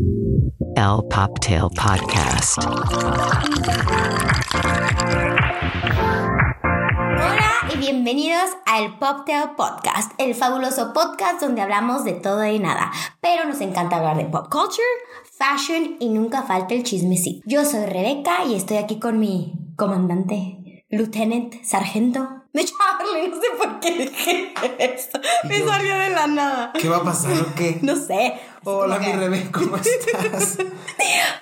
El Poptail Podcast. Hola y bienvenidos al Poptail Podcast, el fabuloso podcast donde hablamos de todo y nada, pero nos encanta hablar de pop culture, fashion y nunca falta el chismecito. Yo soy Rebeca y estoy aquí con mi comandante, lieutenant, sargento, me Charlie, no sé por qué dije esto. Me salió de la nada. ¿Qué va a pasar o qué? No sé. Hola, mi Rebe, ¿cómo estás?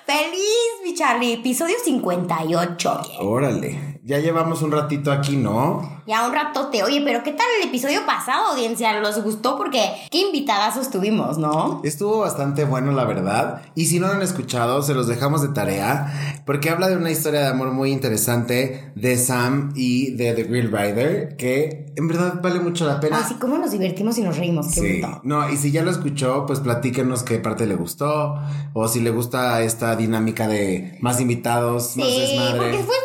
Feliz, mi Charlie. Episodio 58. Órale, ya llevamos un ratito aquí, ¿no? Ya un ratote. Oye, pero ¿qué tal el episodio pasado, audiencia? ¿Los gustó? Porque qué invitadazos tuvimos, ¿no? Estuvo bastante bueno, la verdad. Y si no lo han escuchado, se los dejamos de tarea. Porque habla de una historia de amor muy interesante de Sam y de The Grill Rider. Que en verdad vale mucho la pena. Así como nos divertimos y nos reímos. Qué Sí. bonito. No, y si ya lo escuchó, pues platíquenos qué parte le gustó. O si le gusta esta dinámica de más invitados, más Sí, desmadre. porque fue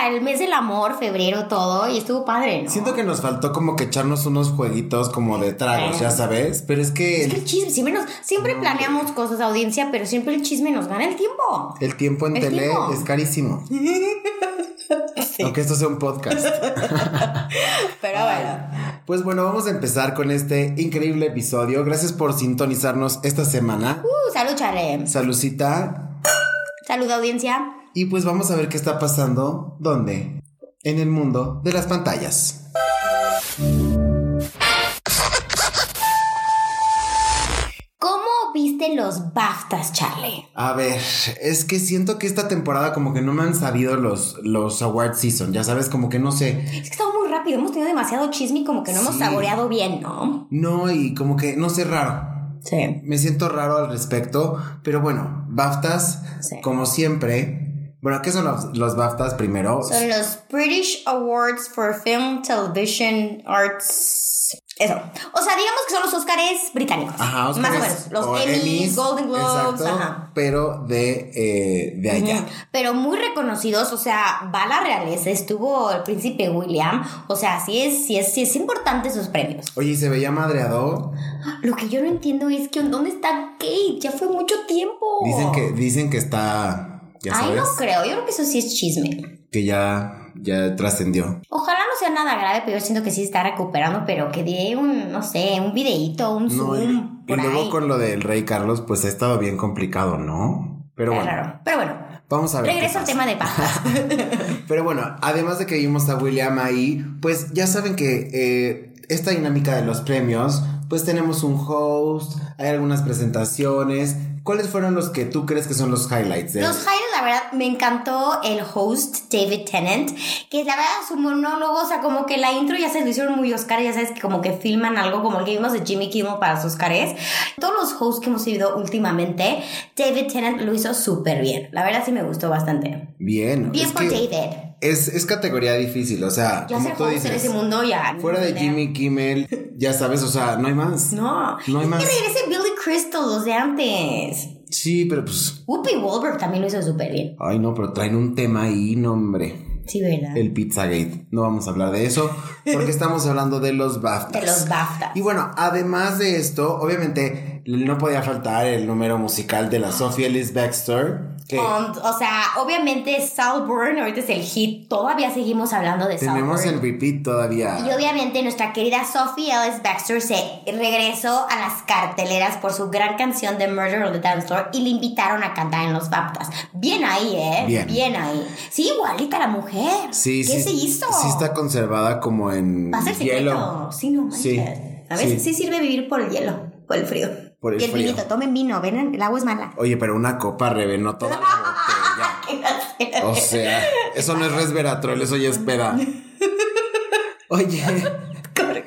para el mes del amor, febrero, todo, y estuvo padre, ¿no? Siento que nos faltó como que echarnos unos jueguitos como de tragos, ya sabes. Pero es que Es que el chisme, siempre, nos, siempre planeamos cosas, audiencia, pero siempre el chisme nos gana el tiempo. El tiempo en El tele tiempo. es carísimo. Aunque esto sea un podcast. Pero bueno. Pues bueno, vamos a empezar con este increíble episodio. Gracias por sintonizarnos esta semana. Uh, salud, Charlie. Salucita. Salud, audiencia. Y pues vamos a ver qué está pasando. ¿Dónde? En el mundo de las pantallas. ¿Cómo viste los BAFTAs, Charlie? A ver, es que siento que esta temporada como que no me han sabido los, los award season. Ya sabes, como que no sé. Es que estaba muy rápido, hemos tenido demasiado chisme y como que no hemos saboreado bien, ¿no? No, y como que no sé raro. Sí. Me siento raro al respecto, pero bueno, BAFTAs, Sí. como siempre. Bueno, ¿qué son los, los BAFTAs primero? Son los British Awards for Film, Television, Arts. Eso. O sea, digamos que son los Oscars británicos. Ajá, Oscars Más o menos. Los o Emmys, Golden Globes. exacto, Ajá. pero de, eh, de allá. Pero muy reconocidos, o sea, va la realeza, estuvo el príncipe William, o sea, sí es, sí es, sí es importante esos premios. Oye, ¿y se veía madreado? Lo que yo no entiendo es que ¿dónde está Kate? Ya fue mucho tiempo. Dicen que, dicen que está, ya Ay, sabes, no creo, yo creo que eso sí es chisme. que ya, ya trascendió. Ojalá no sea nada grave, pero yo siento que sí está recuperando, pero que dé un, no sé, un videíto, un No, zoom. y luego ahí. con lo del rey Carlos, pues ha estado bien complicado, ¿no? Pero Está bueno, raro. Pero bueno, vamos a ver. regreso al tema de pajas. Pero bueno, además de que vimos a William ahí, pues ya saben que eh, esta dinámica de los premios, pues tenemos un host, hay algunas presentaciones. ¿Cuáles fueron los que tú crees que son los highlights? de- Los highlights, la verdad, me encantó el host, David Tennant, que la verdad su monólogo, o sea, como que la intro ya se lo hicieron muy Oscar, ya sabes que como que filman algo como el que vimos de Jimmy Kimmel para los Oscars. Todos los hosts que hemos vivido últimamente, David Tennant lo hizo súper bien. La verdad sí me gustó bastante. Bien, Bien es por que David. es, es categoría difícil, o sea, Ya como tú host en dices, ese mundo ya. fuera de Jimmy Kimmel, ya sabes, o sea, no hay más. No, No hay es más. que regrese Billy Crystal, los de antes. Sí, pero pues, Whoopi Goldberg también lo hizo súper bien. ay no, pero traen un tema ahí, no hombre. Sí, ¿verdad? El Pizzagate. No vamos a hablar de eso porque estamos hablando de los BAFTAs. De los BAFTAs. Y bueno, además de esto, obviamente no podía faltar el número musical de la Sophie Ellis Baxter. O sea, obviamente Salburn, ahorita es el hit, todavía seguimos hablando de tenemos Salburn. el repeat todavía. Y obviamente nuestra querida Sophie Ellis Baxter se regresó a las carteleras por su gran canción de Murder on the Dance Floor y le invitaron a cantar en los BAFTAs. Bien ahí, ¿eh? Bien. ahí. Sí, igualita la mujer. Sí, ¿Qué sí. se hizo? Sí está conservada como en Va a ser hielo. secreto. Sí, no manches. Sí, A veces sí. sí. sirve vivir por el hielo, por el frío. Por el y el frío. vinito, tomen vino, ven, el agua es mala. Oye, pero una copa revenó toda la botella. O sea, eso no es resveratrol, eso ya es peda. Oye,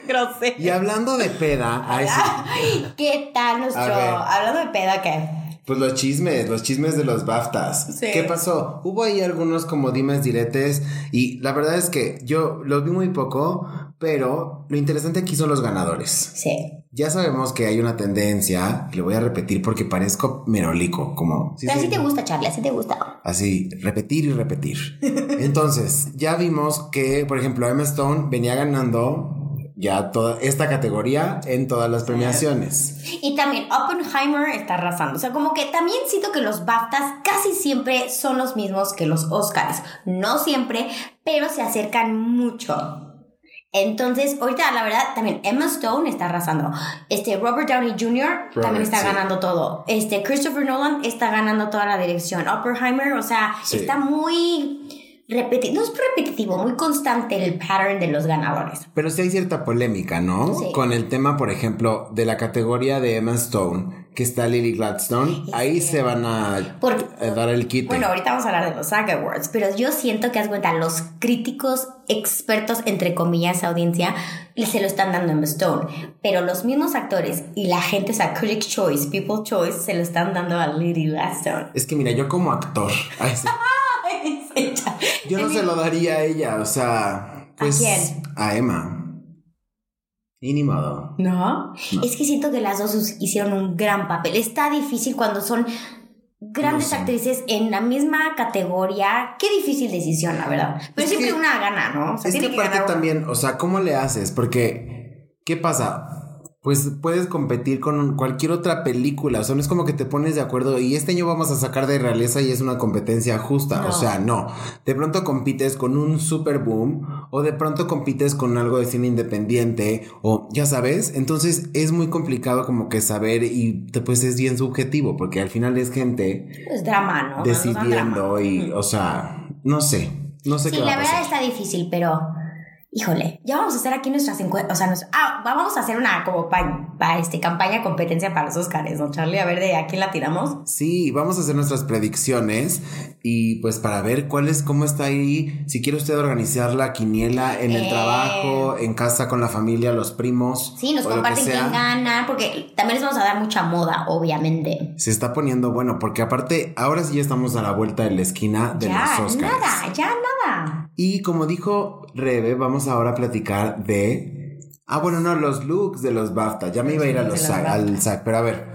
Grosero. y hablando de peda, ay, sí, ¿Qué tal nuestro... Hablando de peda, ¿qué? Pues los chismes, los chismes de los BAFTAs. Sí. ¿Qué pasó? Hubo ahí algunos como dimes diretes y la verdad es que yo los vi muy poco, pero lo interesante aquí son los ganadores. Sí. Ya sabemos que hay una tendencia, y lo voy a repetir porque parezco merolico, como... ¿sí Pero así te gusta, Charlie, así te gusta. Así, repetir y repetir. Entonces, ya vimos que, por ejemplo, Emma Stone venía ganando, ya toda esta categoría en todas las premiaciones. Y también Oppenheimer está arrasando. O sea, como que también siento que los BAFTAs casi siempre son los mismos que los Oscars. No siempre, pero se acercan mucho. Entonces, ahorita la verdad, también Emma Stone está arrasando. Este Robert Downey Jr. también está sí. ganando todo. Este Christopher Nolan está ganando toda la dirección. Oppenheimer, o sea, Sí. está muy repetitivo, no es repetitivo, muy constante el pattern de los ganadores. Pero sí hay cierta polémica, ¿no? Sí. Con el tema, por ejemplo, de la categoría de Emma Stone, que está Lily Gladstone, ahí se van a, Porque- a dar el quite. Bueno, ahorita vamos a hablar de los SAG Awards, pero yo siento que, haz cuenta, los críticos expertos, entre comillas, audiencia, se lo están dando a Emma Stone, pero los mismos actores y la gente, o sea, Critic Choice, People Choice, se lo están dando a Lily Gladstone. Es que mira, yo como actor, yo no se lo daría a ella, o sea, pues quién? a Emma. Y ni modo. ¿No? Es que siento que las dos hicieron un gran papel. Está difícil cuando son grandes No sé. actrices en la misma categoría. Qué difícil decisión, la verdad. Pero Es siempre que- una gana, ¿no? O sea, Es que ganar una. también, o sea, ¿cómo le haces? Porque, ¿qué pasa? Pues puedes competir con cualquier otra película, o sea, no es como que te pones de acuerdo y este año vamos a sacar de realeza y es una competencia justa, No. o sea, no. De pronto compites con un super boom o de pronto compites con algo de cine independiente o ya sabes, entonces es muy complicado como que saber y pues es bien subjetivo porque al final es gente Es drama, ¿no? Decidiendo drama. y, o sea, no sé, no sé Sí, qué va la a verdad pasar. está difícil, pero híjole, ya vamos a hacer aquí nuestras encuestas, o sea, nos- ah, vamos a hacer una como pa, pa- este, campaña competencia para los Oscars, ¿no, Charlie? A ver de a quién la tiramos. Sí, vamos a hacer nuestras predicciones y pues para ver cuál es, cómo está ahí, si quiere usted organizar la quiniela en el Eh. trabajo, en casa con la familia, los primos. Sí, nos comparten quién gana, porque también les vamos a dar mucha moda, obviamente. Se está poniendo bueno, porque aparte ahora sí ya estamos a la vuelta de la esquina de ya, los Oscars. nada, ya nada. Y como dijo Rebe, vamos ahora a platicar de... Ah, bueno, no, los looks de los BAFTA. Ya me iba a ir a los BAFTA. al SAG, pero a ver.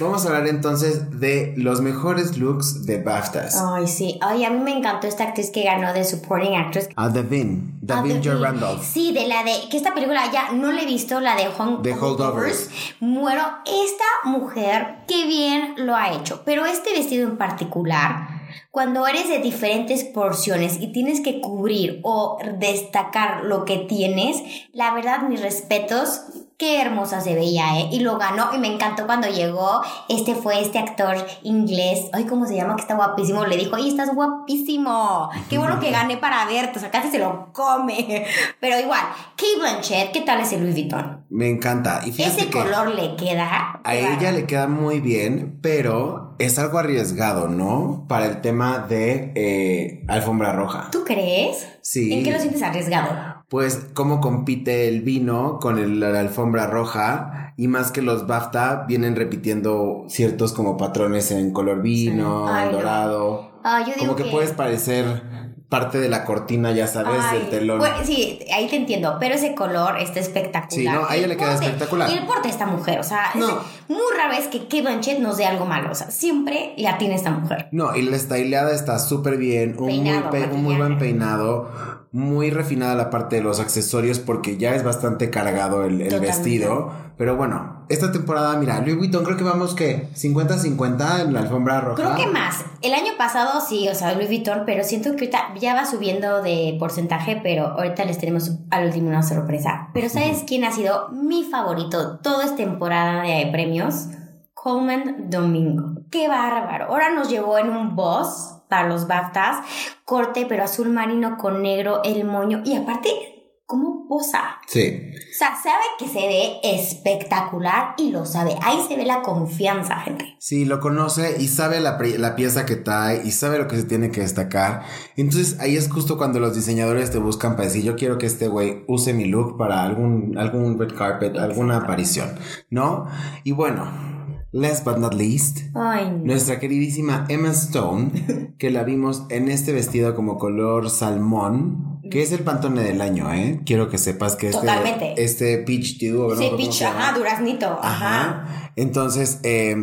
Vamos a hablar entonces de los mejores looks de BAFTAs. Ay, sí. Ay, a mí me encantó esta actriz que ganó de Supporting Actress. A Devin, Ah, Devin de- Joy Randolph. Sí, de la de. Que esta película ya no la he visto, la de Hong De Holdovers. Muero. Esta mujer, qué bien lo ha hecho. Pero este vestido en particular, cuando eres de diferentes porciones y tienes que cubrir o destacar lo que tienes, la verdad, mis respetos. Qué hermosa se veía, ¿eh? Y lo ganó y me encantó cuando llegó. Este fue este actor inglés. Ay, ¿cómo se llama? Que está guapísimo. Le dijo, ay, estás guapísimo. Qué bueno que gané para verte. O sea, casi se lo come. Pero igual, Kate Blanchett, ¿qué tal ese Louis Vuitton? Me encanta. Y Ese que color le queda. a ella le queda muy bien, pero es algo arriesgado, ¿no? Para el tema de eh, alfombra roja. ¿Tú crees? Sí. ¿En qué lo sientes arriesgado? Pues cómo compite el vino con el- la alfombra roja y más que los BAFTA vienen repitiendo ciertos como patrones en color vino, Sí. Ay, en no. dorado. Ah, yo digo Como que, puedes parecer parte de la cortina, ya sabes, Ay, del telón. bueno, sí, ahí te entiendo, pero ese color está espectacular. Sí, no, a ella El le queda porte- espectacular. Y el porte de esta mujer, o sea, No. es muy rara vez que Kate Blanchett nos dé algo malo, o sea, siempre le atina esta mujer. No, y la estileada está súper bien, un, Peinado, muy, pe- un muy buen peinado, muy refinada la parte de los accesorios porque ya es bastante cargado el, vestido. Pero bueno, esta temporada, mira, Louis Vuitton creo que vamos que 50-50 en la alfombra roja. Creo que más. El año pasado sí, o sea, Louis Vuitton, pero siento que ahorita ya va subiendo de porcentaje, pero ahorita les tenemos al último una sorpresa. Pero ¿sabes quién ha sido mi favorito toda esta temporada de premios? Coleman Domingo. ¡Qué bárbaro! Ahora nos llevó en un boss para los BAFTAs, corte pero azul marino con negro, el moño y aparte, ¿cómo posa? Sí. O sea, sabe que se ve espectacular y lo sabe. Ahí se ve la confianza, gente. Sí, lo conoce y sabe la, la pieza que trae y sabe lo que se tiene que destacar. Entonces ahí es justo cuando los diseñadores te buscan para decir, yo quiero que este güey use mi look para algún, algún red carpet, alguna aparición, ¿no? Y bueno, last but not least, Ay, no. nuestra queridísima Emma Stone, que la vimos en este vestido como color salmón, que es el pantone del año, ¿eh? Quiero que sepas que este, Totalmente. este peach dew, ¿no? Sí, ¿Cómo peach, ajá, duraznito, ajá. Ajá. Entonces, eh,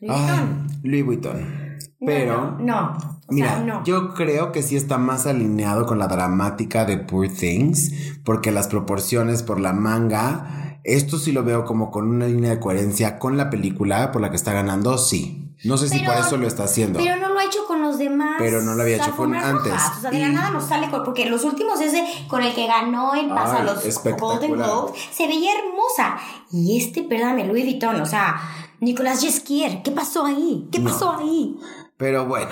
Louis ay, Vuitton. Louis Vuitton. Pero, No, no. no. Mira, sea, no. yo creo que sí está más alineado con la dramática de Poor Things, porque las proporciones por la manga, esto sí lo veo como con una línea de coherencia con la película por la que está ganando, sí. No sé si por eso lo está haciendo. Pero no lo ha hecho con los demás. Pero no lo había hecho con antes. rojas. O sea, de la Y- nada nos sale con. Porque los últimos, ese con el que ganó el paso a los. Golden Globes, se veía hermosa. Y este, perdóname, Louis Vuitton, o sea, Nicolas Jesquier, ¿qué pasó ahí? ¿Qué No. pasó ahí? Pero bueno,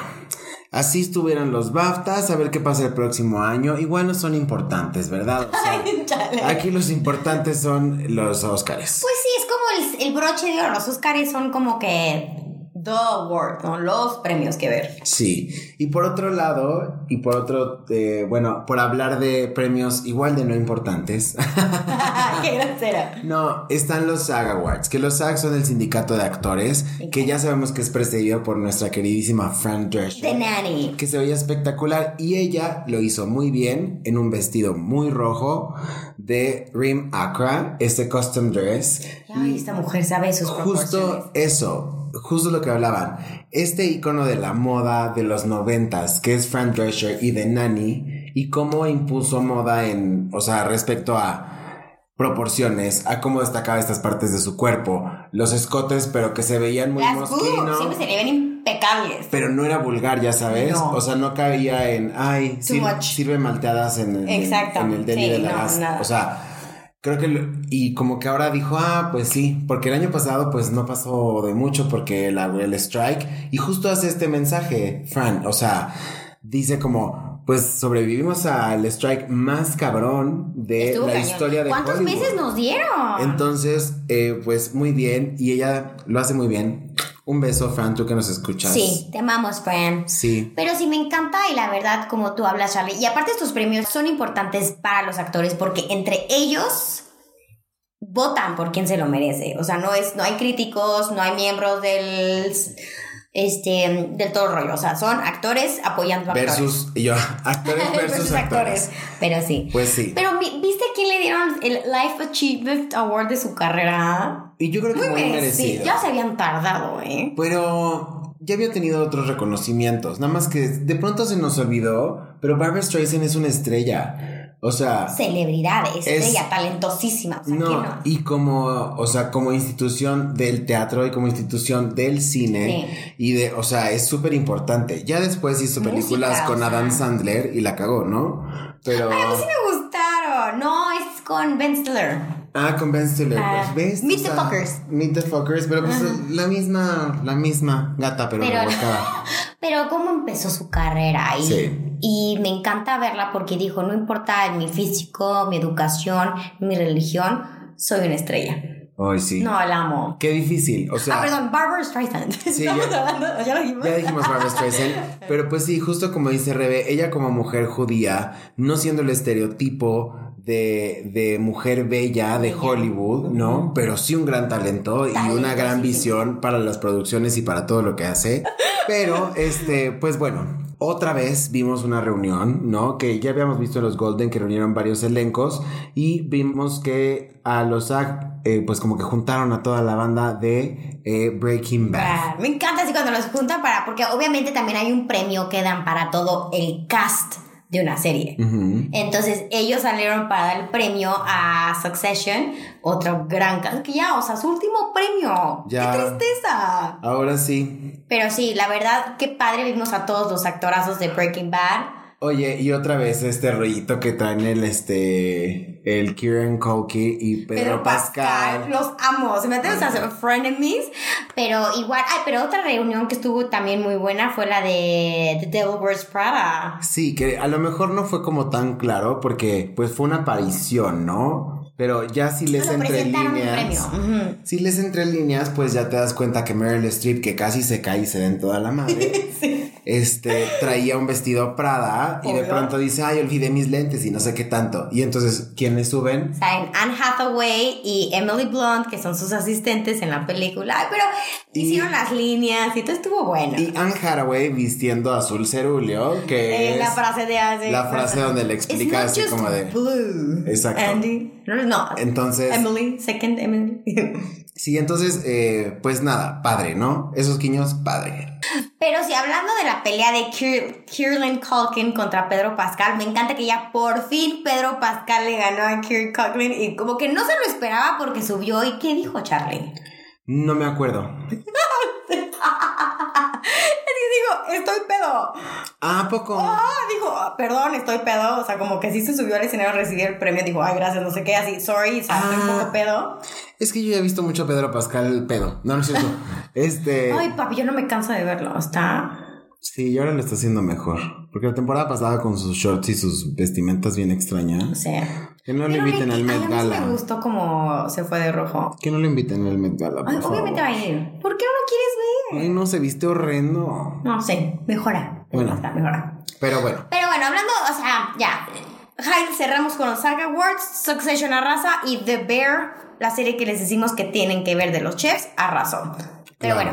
así estuvieron los BAFTAs, a ver qué pasa el próximo año. Igual no son importantes, ¿verdad? O sea, Chale. aquí los importantes son los Oscars. Pues sí, es como el, el broche de oro. Los Oscars son como que. The award, ¿no? Los premios que ver. Sí, y por otro lado, y por otro, eh, bueno, por hablar de premios igual de no importantes, Qué grosera. no, están los SAG Awards, que los SAG son el sindicato de actores, que ya sabemos que es precedido por nuestra queridísima Fran The Drescher. Nanny. que se veía espectacular y ella lo hizo muy bien en un vestido muy rojo de Rim Accra, este custom dress. Ay, esta mujer sabe sus. Justo eso, justo lo que hablaban. Este icono de la moda de los noventas, que es Fran Drescher y de Nanny, y cómo impuso moda en, o sea, respecto a proporciones, a cómo destacaba estas partes de su cuerpo, los escotes, pero que se veían muy Las mosquinos. siempre se le ven impecables. Pero no era vulgar, ya sabes. No. O sea, no cabía en, ay, sir- much. sirve malteadas en el, Exacto. en el deli Sí, de la no. O sea, creo que, lo- y como que ahora dijo, ah, pues sí, porque el año pasado pues no pasó de mucho porque la, el strike, y justo hace este mensaje, Fran, o sea, dice como, pues sobrevivimos al strike más cabrón de Estuvo la cañón. historia de ¿Cuántos Hollywood. meses nos dieron? Entonces, eh, pues muy bien, y ella lo hace muy bien. Un beso, Fran, tú que nos escuchas. sí, te amamos, Fran. Sí. Pero sí me encanta y la verdad, como tú hablas, Charlie. Y aparte estos premios son importantes para los actores porque entre ellos votan por quien se lo merece. O sea, no es, no hay críticos, no hay miembros del este del todo rollo. O sea, son actores apoyando a Versus, y yo, actores actores. versus, actores. Pero sí. Pues sí. Pero vi- ¿viste quién le dieron el Life Achievement Award de su carrera? Y yo creo que muy, merecido. merecido. Ya se habían tardado, ¿eh? Pero ya había tenido otros reconocimientos. Nada más que de pronto se nos olvidó. Pero Barbara Streisand es una estrella. O sea. Celebridad, estrella, Es- talentosísima. O sea, No, y como, o sea, como institución del teatro y como institución del cine y de, o sea, es súper importante. Ya después hizo Música, películas o con sea. Adam Sandler y la cagó, ¿no? Pero Ay, a mí sí me gustaron. No, es con Ben Stiller. Ah, con Ben Stiller, Ah, pues, ¿ves? Meet O the Fuckers. Meet the Fuckers, pero pues la misma, la misma gata, pero, Pero- revolcada. Pero cómo empezó su carrera y, Sí. y me encanta verla porque dijo, no importa mi físico, mi educación, mi religión, soy una estrella. Ay, sí. No, la amo. Qué difícil, o sea. ah, perdón, Barbara Streisand. Sí, Estamos ya- hablando, ya lo dijimos. Ya dijimos Barbara Streisand, pero pues sí, justo como dice Rebe, ella como mujer judía, no siendo el estereotipo de, de mujer bella de Hollywood, ¿no? Pero sí un gran talento y una gran visión para las producciones y para todo lo que hace. Pero, este, pues bueno, otra vez vimos una reunión, ¿no? Que ya habíamos visto en los Golden que reunieron varios elencos y vimos que a los eh, pues como que juntaron a toda la banda de eh, Breaking Bad. Ah, Me encanta así cuando los juntan para, porque obviamente también hay un premio que dan para todo el cast de una serie. Entonces ellos salieron para dar el premio a Succession, otro gran cast, que ya, o sea, su último premio. Ya. ¡Qué tristeza! Ahora sí. Pero sí, la verdad, qué padre vimos a todos los actorazos de Breaking Bad. Oye, y otra vez este rollito que traen el este el Kieran Culkin y Pedro, Pascal. los amo, se meten, o sea, frenemies, pero igual, ay, pero otra reunión que estuvo también muy buena fue la de The Devil Wears Prada. Sí, que a lo mejor no fue como tan claro porque pues fue una aparición, ¿no? Pero ya si lees Lo entre líneas. Ujú. Si lees entre líneas, pues ya te das cuenta que Meryl Streep, que casi se cae y se ve en toda la madre, este, traía un vestido Prada y de pronto dice, ay, olvidé mis lentes y no sé qué tanto. Y entonces, ¿quiénes suben? Saben Anne Hathaway y Emily Blunt, que son sus asistentes en la película. Ay, pero Y- Hicieron las líneas y todo estuvo bueno. Y Anne Hathaway vistiendo azul cerúleo, que Eh, es la frase de hace- la frase donde le explica así como de... blue. Exacto. Andy. No, no. Entonces, Emily, second Emily. sí, entonces, eh, pues nada, padre, ¿no? Esos guiños, padre. Pero si hablando de la pelea de Kier- Culkin contra Pedro Pascal, me encanta que ya por fin Pedro Pascal le ganó a Kieran Culkin y como que no se lo esperaba porque subió. ¿Y qué dijo Charlie? No me acuerdo. Y digo, estoy pedo. Ah, ¿a poco? Ah, dijo, "Ah, perdón, estoy pedo. O sea, como que sí se subió al escenario a recibir el premio. Dijo, ay, gracias, no sé qué, así, sorry, o sea, estoy un Ah. poco pedo. Es que yo ya he visto mucho a Pedro Pascal pedo. No, no es cierto. Este. Ay, papi, yo no me canso de verlo. Está. Sí, y ahora lo está haciendo mejor. Porque la temporada pasada con sus shorts y sus vestimentas bien extrañas. sea. Que no le inviten al Met a mí sí Gala. me gustó como se fue de rojo. Que no le inviten al Met Gala. por Ay, obviamente va a ir. ¿Por qué no lo quieres ver? Ay, no, se viste horrendo. No sé, mejora. Bueno. Mejora, mejora. Pero bueno. Pero bueno, hablando, o sea, ya. Hyde, cerramos con los SAG Awards, Succession arrasa y The Bear, la serie que les decimos que tienen que ver de los chefs, arrasó. Pero Claro. bueno,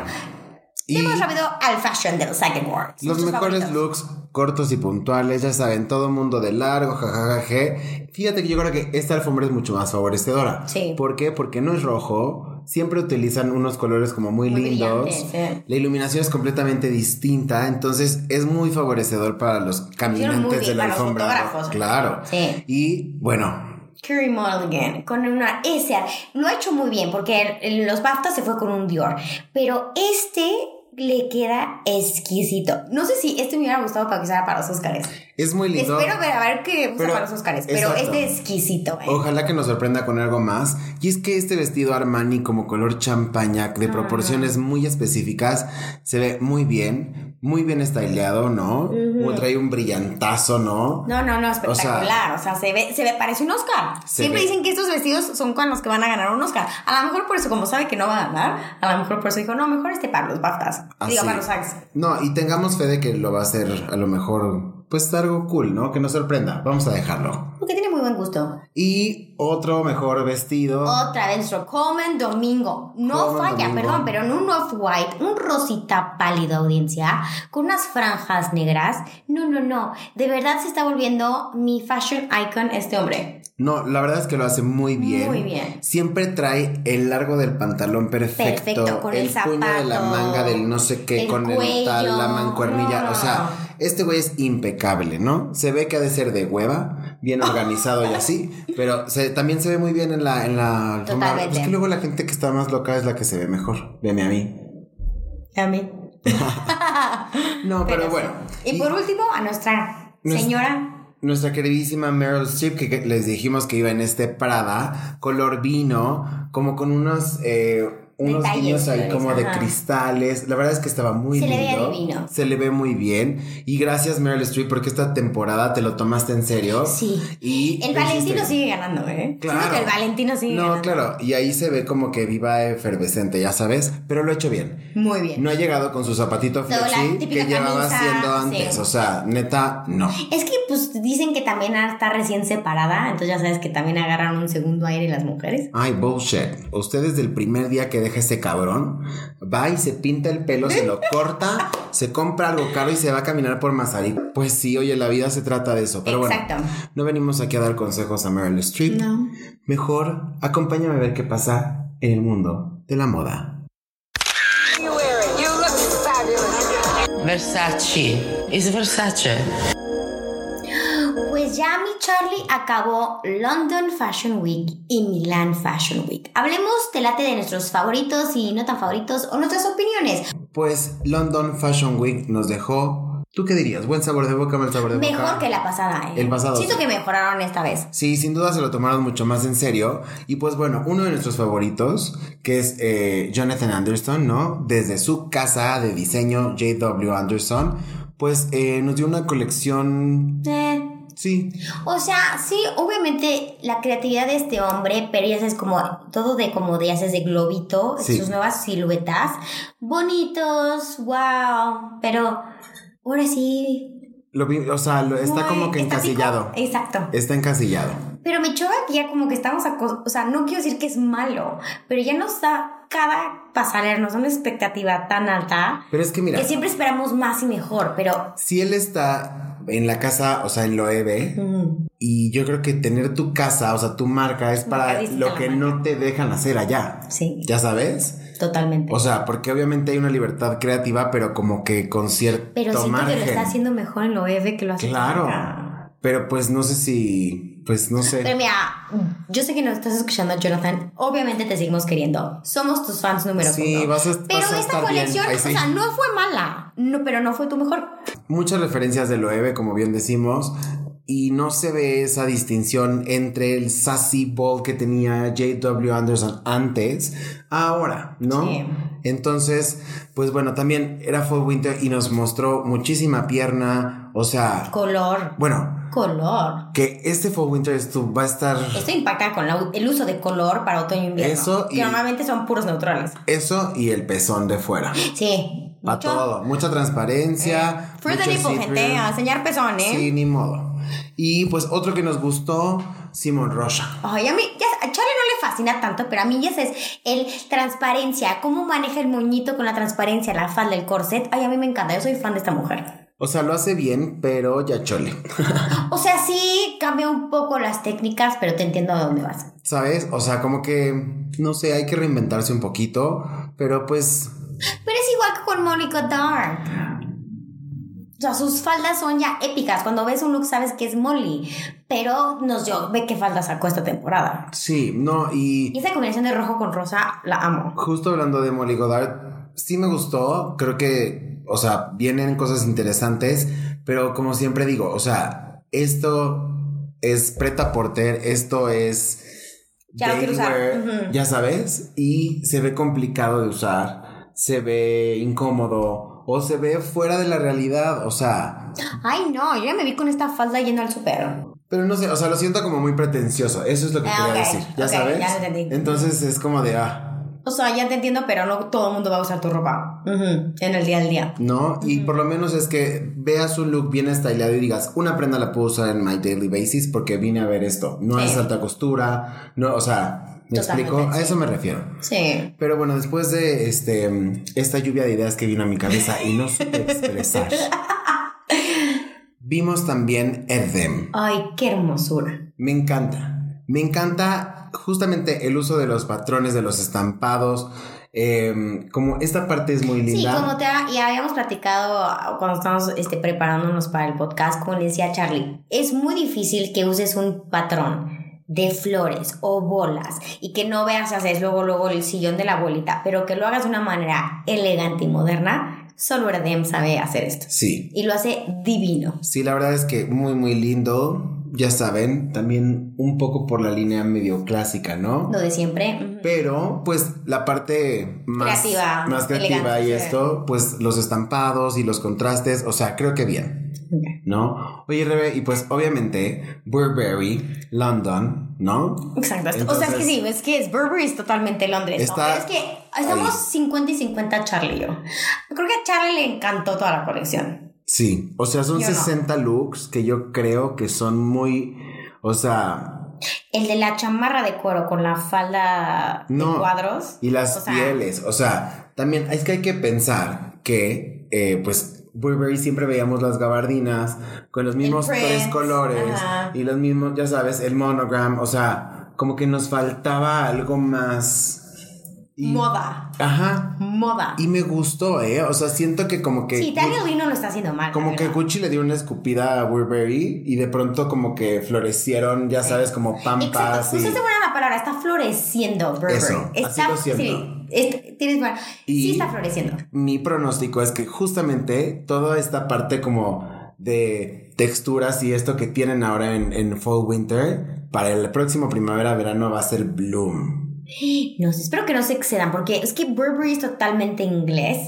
Y Vamos rápido al fashion de los SAG Awards. los mejores favoritos. looks cortos y puntuales, ya saben, todo mundo de largo, jajajaje. Fíjate que yo creo que esta alfombra es mucho más favorecedora. Sí. ¿Por qué? Porque no es rojo, siempre utilizan unos colores como muy, Muy lindos. sí. La iluminación es completamente distinta, entonces es muy favorecedor para los caminantes bien de la alfombra. Claro. Sí. Y bueno, Curry Mulligan con una ese lo ha hecho muy bien porque los BAFTA se fue con un Dior, pero este le queda exquisito. No sé si este me hubiera gustado para que usara para los Oscars. Es muy lindo. Espero ver a ver qué usa Pero- para los Oscars, pero es exquisito. ¿eh? Ojalá que nos sorprenda con algo más. Y es que este vestido Armani como color champaña de proporciones muy específicas se ve muy bien, muy bien estileado, ¿no? Como Trae un brillantazo, ¿no? No, no, no, espectacular. O O sea, se ve, se ve, parece un Oscar. Siempre ve. dicen que estos vestidos son con los que van a ganar un Oscar. A lo mejor por eso, como sabe que no va a ganar, a lo mejor por eso dijo, no, mejor este para los BAFTAs. Así. Digo, para los SAGs. No, y tengamos fe de que lo va a hacer a lo mejor, pues algo cool, ¿no? Que nos sorprenda. Vamos a dejarlo. Porque tiene muy buen gusto. Y otro mejor vestido. Otra vez Comen Domingo. No Comen falla, Domingo. perdón, pero en un off-white, un rosita pálido audiencia, con unas franjas negras. No, no, no. De verdad se está volviendo mi fashion icon este hombre. No, la verdad es que lo hace muy bien. Muy bien. Siempre trae el largo del pantalón perfecto. Perfecto, con el puño de la manga del no sé qué, el con el tal, la mancuernilla. No, no, o sea, no. Este güey es impecable, ¿no? Se ve que ha de ser de hueva, bien organizado y así, pero se, también se ve muy bien en la, en la. Totalmente. Es que luego la gente que está más loca es la que se ve mejor. Veme a mí. A mí. No, pero, bueno. Y, por último, a nuestra Nues- señora. Nuestra queridísima Meryl Streep, que, que les dijimos que iba en este Prada, color vino, como con unos, eh, unos Detalles, guiños ahí como de cristales. La verdad es que estaba muy Se le lindo. divino. Se le ve muy bien. Y gracias Meryl Streep porque esta temporada te lo tomaste en serio. Sí. Y El Valentino sigue ganando, ¿eh? Claro. Que el Valentino sigue No, ganando. claro. Y ahí se ve como que viva efervescente, ya sabes. Pero lo ha hecho bien. Muy bien. No ha llegado con su zapatito No, flexi que llevaba haciendo antes. sí. O sea, neta, no. Es que pues dicen que también está recién separada, entonces ya sabes que también agarran un segundo aire las mujeres. Ay, bullshit. Usted desde el primer día que deja ese cabrón, va y se pinta el pelo, se lo corta, se compra algo caro y se va a caminar por Mazarik. Pues sí, oye, la vida se trata de eso. Pero Exacto. bueno, no venimos aquí a dar consejos a Meryl Streep. No. Mejor, acompáñame a ver qué pasa en el mundo de la moda. Versace. Is Versace. Ya mi Charlie acabó London Fashion Week y Milan Fashion Week. Hablemos del late de nuestros favoritos y no tan favoritos o nuestras opiniones. Pues London Fashion Week nos dejó. ¿Tú qué dirías? ¿Buen sabor de boca, mal sabor de boca? Mejor que la pasada, ¿eh? El pasado, Siento que mejoraron esta vez. Sí, sin duda se lo tomaron mucho más en serio. Y pues bueno, uno de nuestros favoritos, que es eh, Jonathan Anderson, ¿no? Desde su casa de diseño, JW Anderson, pues eh, nos dio una colección... Eh. Sí, O sea, sí, obviamente la creatividad de este hombre, pero ya sabes, como todo de como de, sabes, de globito, Sí. sus nuevas siluetas, bonitos, wow, pero ahora sí, Lo vi- o sea, lo- está como que encasillado. Exacto. Está encasillado. Pero me choca que ya como que estamos acos- o sea, no quiero decir que es malo, pero ya nos da cada pasarela, nos da una expectativa tan alta Pero es que mira, que siempre esperamos más y mejor, pero si él está en la casa, o sea, en Loewe, ujú, y yo creo que tener tu casa, o sea, tu marca es para lo que marca. no te dejan hacer allá. sí, ¿Ya sabes? totalmente. O sea, porque obviamente hay una libertad creativa, pero como que con cierto pero siento margen. que lo está haciendo mejor en lo EV que lo hace Claro. acá. Pero pues no sé si, pues no sé. Pero mira, yo sé que nos estás escuchando, Jonathan. Obviamente te seguimos queriendo. Somos tus fans número Sí, uno. vas a- vas Pero a esta estar bien. colección, o sea, no fue mala. No, pero no fue tu mejor. Muchas referencias de Loewe, como bien decimos. Y no se ve esa distinción entre el sassy ball que tenía J.W. Anderson antes, ahora, ¿no? Sí. Entonces, pues bueno, también era Fall Winter y nos mostró muchísima pierna. O sea, Color. bueno, Color. que este Fall Winter va a estar Esto impacta con la- el uso de color para otoño e invierno. Eso que y- normalmente son puros neutrales. eso y el pezón de fuera. Sí. A mucho. todo, mucha transparencia. Fruit mucho nipple, gente. A enseñar pezón, ¿eh? Sí, ni modo. Y pues otro que nos gustó, Simon Rocha. Ay, a mí, ya, a Charlie no le fascina tanto, pero a mí ya es el transparencia, cómo maneja el moñito con la transparencia, la falda, el corset. Ay, a mí me encanta, yo soy fan de esta mujer. O sea, lo hace bien, pero ya chole. O sea, sí cambia un poco las técnicas, pero te entiendo a dónde vas. ¿Sabes? O sea, como que, no sé, hay que reinventarse un poquito, pero pues... Pero es igual que con Monica Dark. O sea, sus faldas son ya épicas. Cuando ves un look sabes que es Molly. Pero nos dio, ve qué falda sacó esta temporada. Sí, no, Y y esa combinación de rojo con rosa la amo. justo hablando de Molly Goddard, sí me gustó, creo que, o sea, vienen cosas interesantes, pero como siempre digo, o sea, esto es Preta Porter, esto es... Ya lo usar. Ya sabes, y se ve complicado de usar, se ve incómodo o se ve fuera de la realidad, o sea, Ay, no, yo ya me vi con esta falda yendo al super. pero no sé, o sea, lo siento como muy pretencioso, eso es lo que Ah, quería decir, ¿ya sabes? ya entendí. Entonces es como de, ah, O sea, ya te entiendo, pero no todo el mundo va a usar tu ropa en el día al día. ¿no? Y por lo menos es que veas un look bien estylado y digas, una prenda la puedo usar en my daily basis porque vine a ver esto. No es alta costura, no, o sea, ¿me Totalmente, explico? A sí. eso me refiero. Sí. Pero bueno, después de este esta lluvia de ideas que vino a mi cabeza y no supe expresar, vimos también Erdem. Ay, qué hermosura. Me encanta. Me encanta justamente el uso de los patrones, de los estampados. em, como esta parte es muy Sí, linda. como te ha- ya habíamos platicado cuando estábamos este, preparándonos para el podcast, como le decía Charlie, es muy difícil que uses un patrón de flores o bolas y que no veas haces luego luego el sillón de la abuelita, pero que lo hagas de una manera elegante y moderna, solo Erdem sabe hacer esto. Sí. Y lo hace divino. Sí, la verdad es que muy, muy lindo. Ya saben, también un poco por la línea medio clásica, ¿no? Lo de siempre. Pero, pues, la parte más Creativa, más creativa y esto, pues, los estampados y los contrastes, o sea, creo que bien, ¿no? Oye, Rebe, y pues, obviamente, Burberry, London, ¿no? Exacto. o sea, es que Entonces- sí, es que es Burberry es totalmente Londres. ¿no? Está Pero es que estamos ahí. 50 y 50 Charlie y yo. Creo que a Charlie le encantó toda la colección. Sí, o sea, son Yo no. 60 looks que yo creo que son muy, o sea, El de la chamarra de cuero con la falda No. de cuadros. Y las O sea, pieles, o sea, también es que hay que pensar que, eh, pues, Burberry siempre veíamos las gabardinas con los mismos tres colores ajá. y los mismos, ya sabes, el monogram, o sea, como que nos faltaba algo más. y- Moda. Ajá. Moda. Y me gustó, ¿eh? O sea, siento que como que. sí, Lee no lo está haciendo mal. Como que. Gucci le dio una escupida a Burberry y de pronto como que florecieron, ya sabes, como pampas Exacto. y... Usaste buena la palabra. Está floreciendo Burberry. Eso, así lo siento. Sí, es- tienes buena- Y- sí está floreciendo. Mi pronóstico es que justamente toda esta parte como de texturas y esto que tienen ahora en, en Fall Winter, para el próximo primavera-verano va a ser Bloom. No sé, espero que no se excedan, porque es que Burberry es totalmente inglés.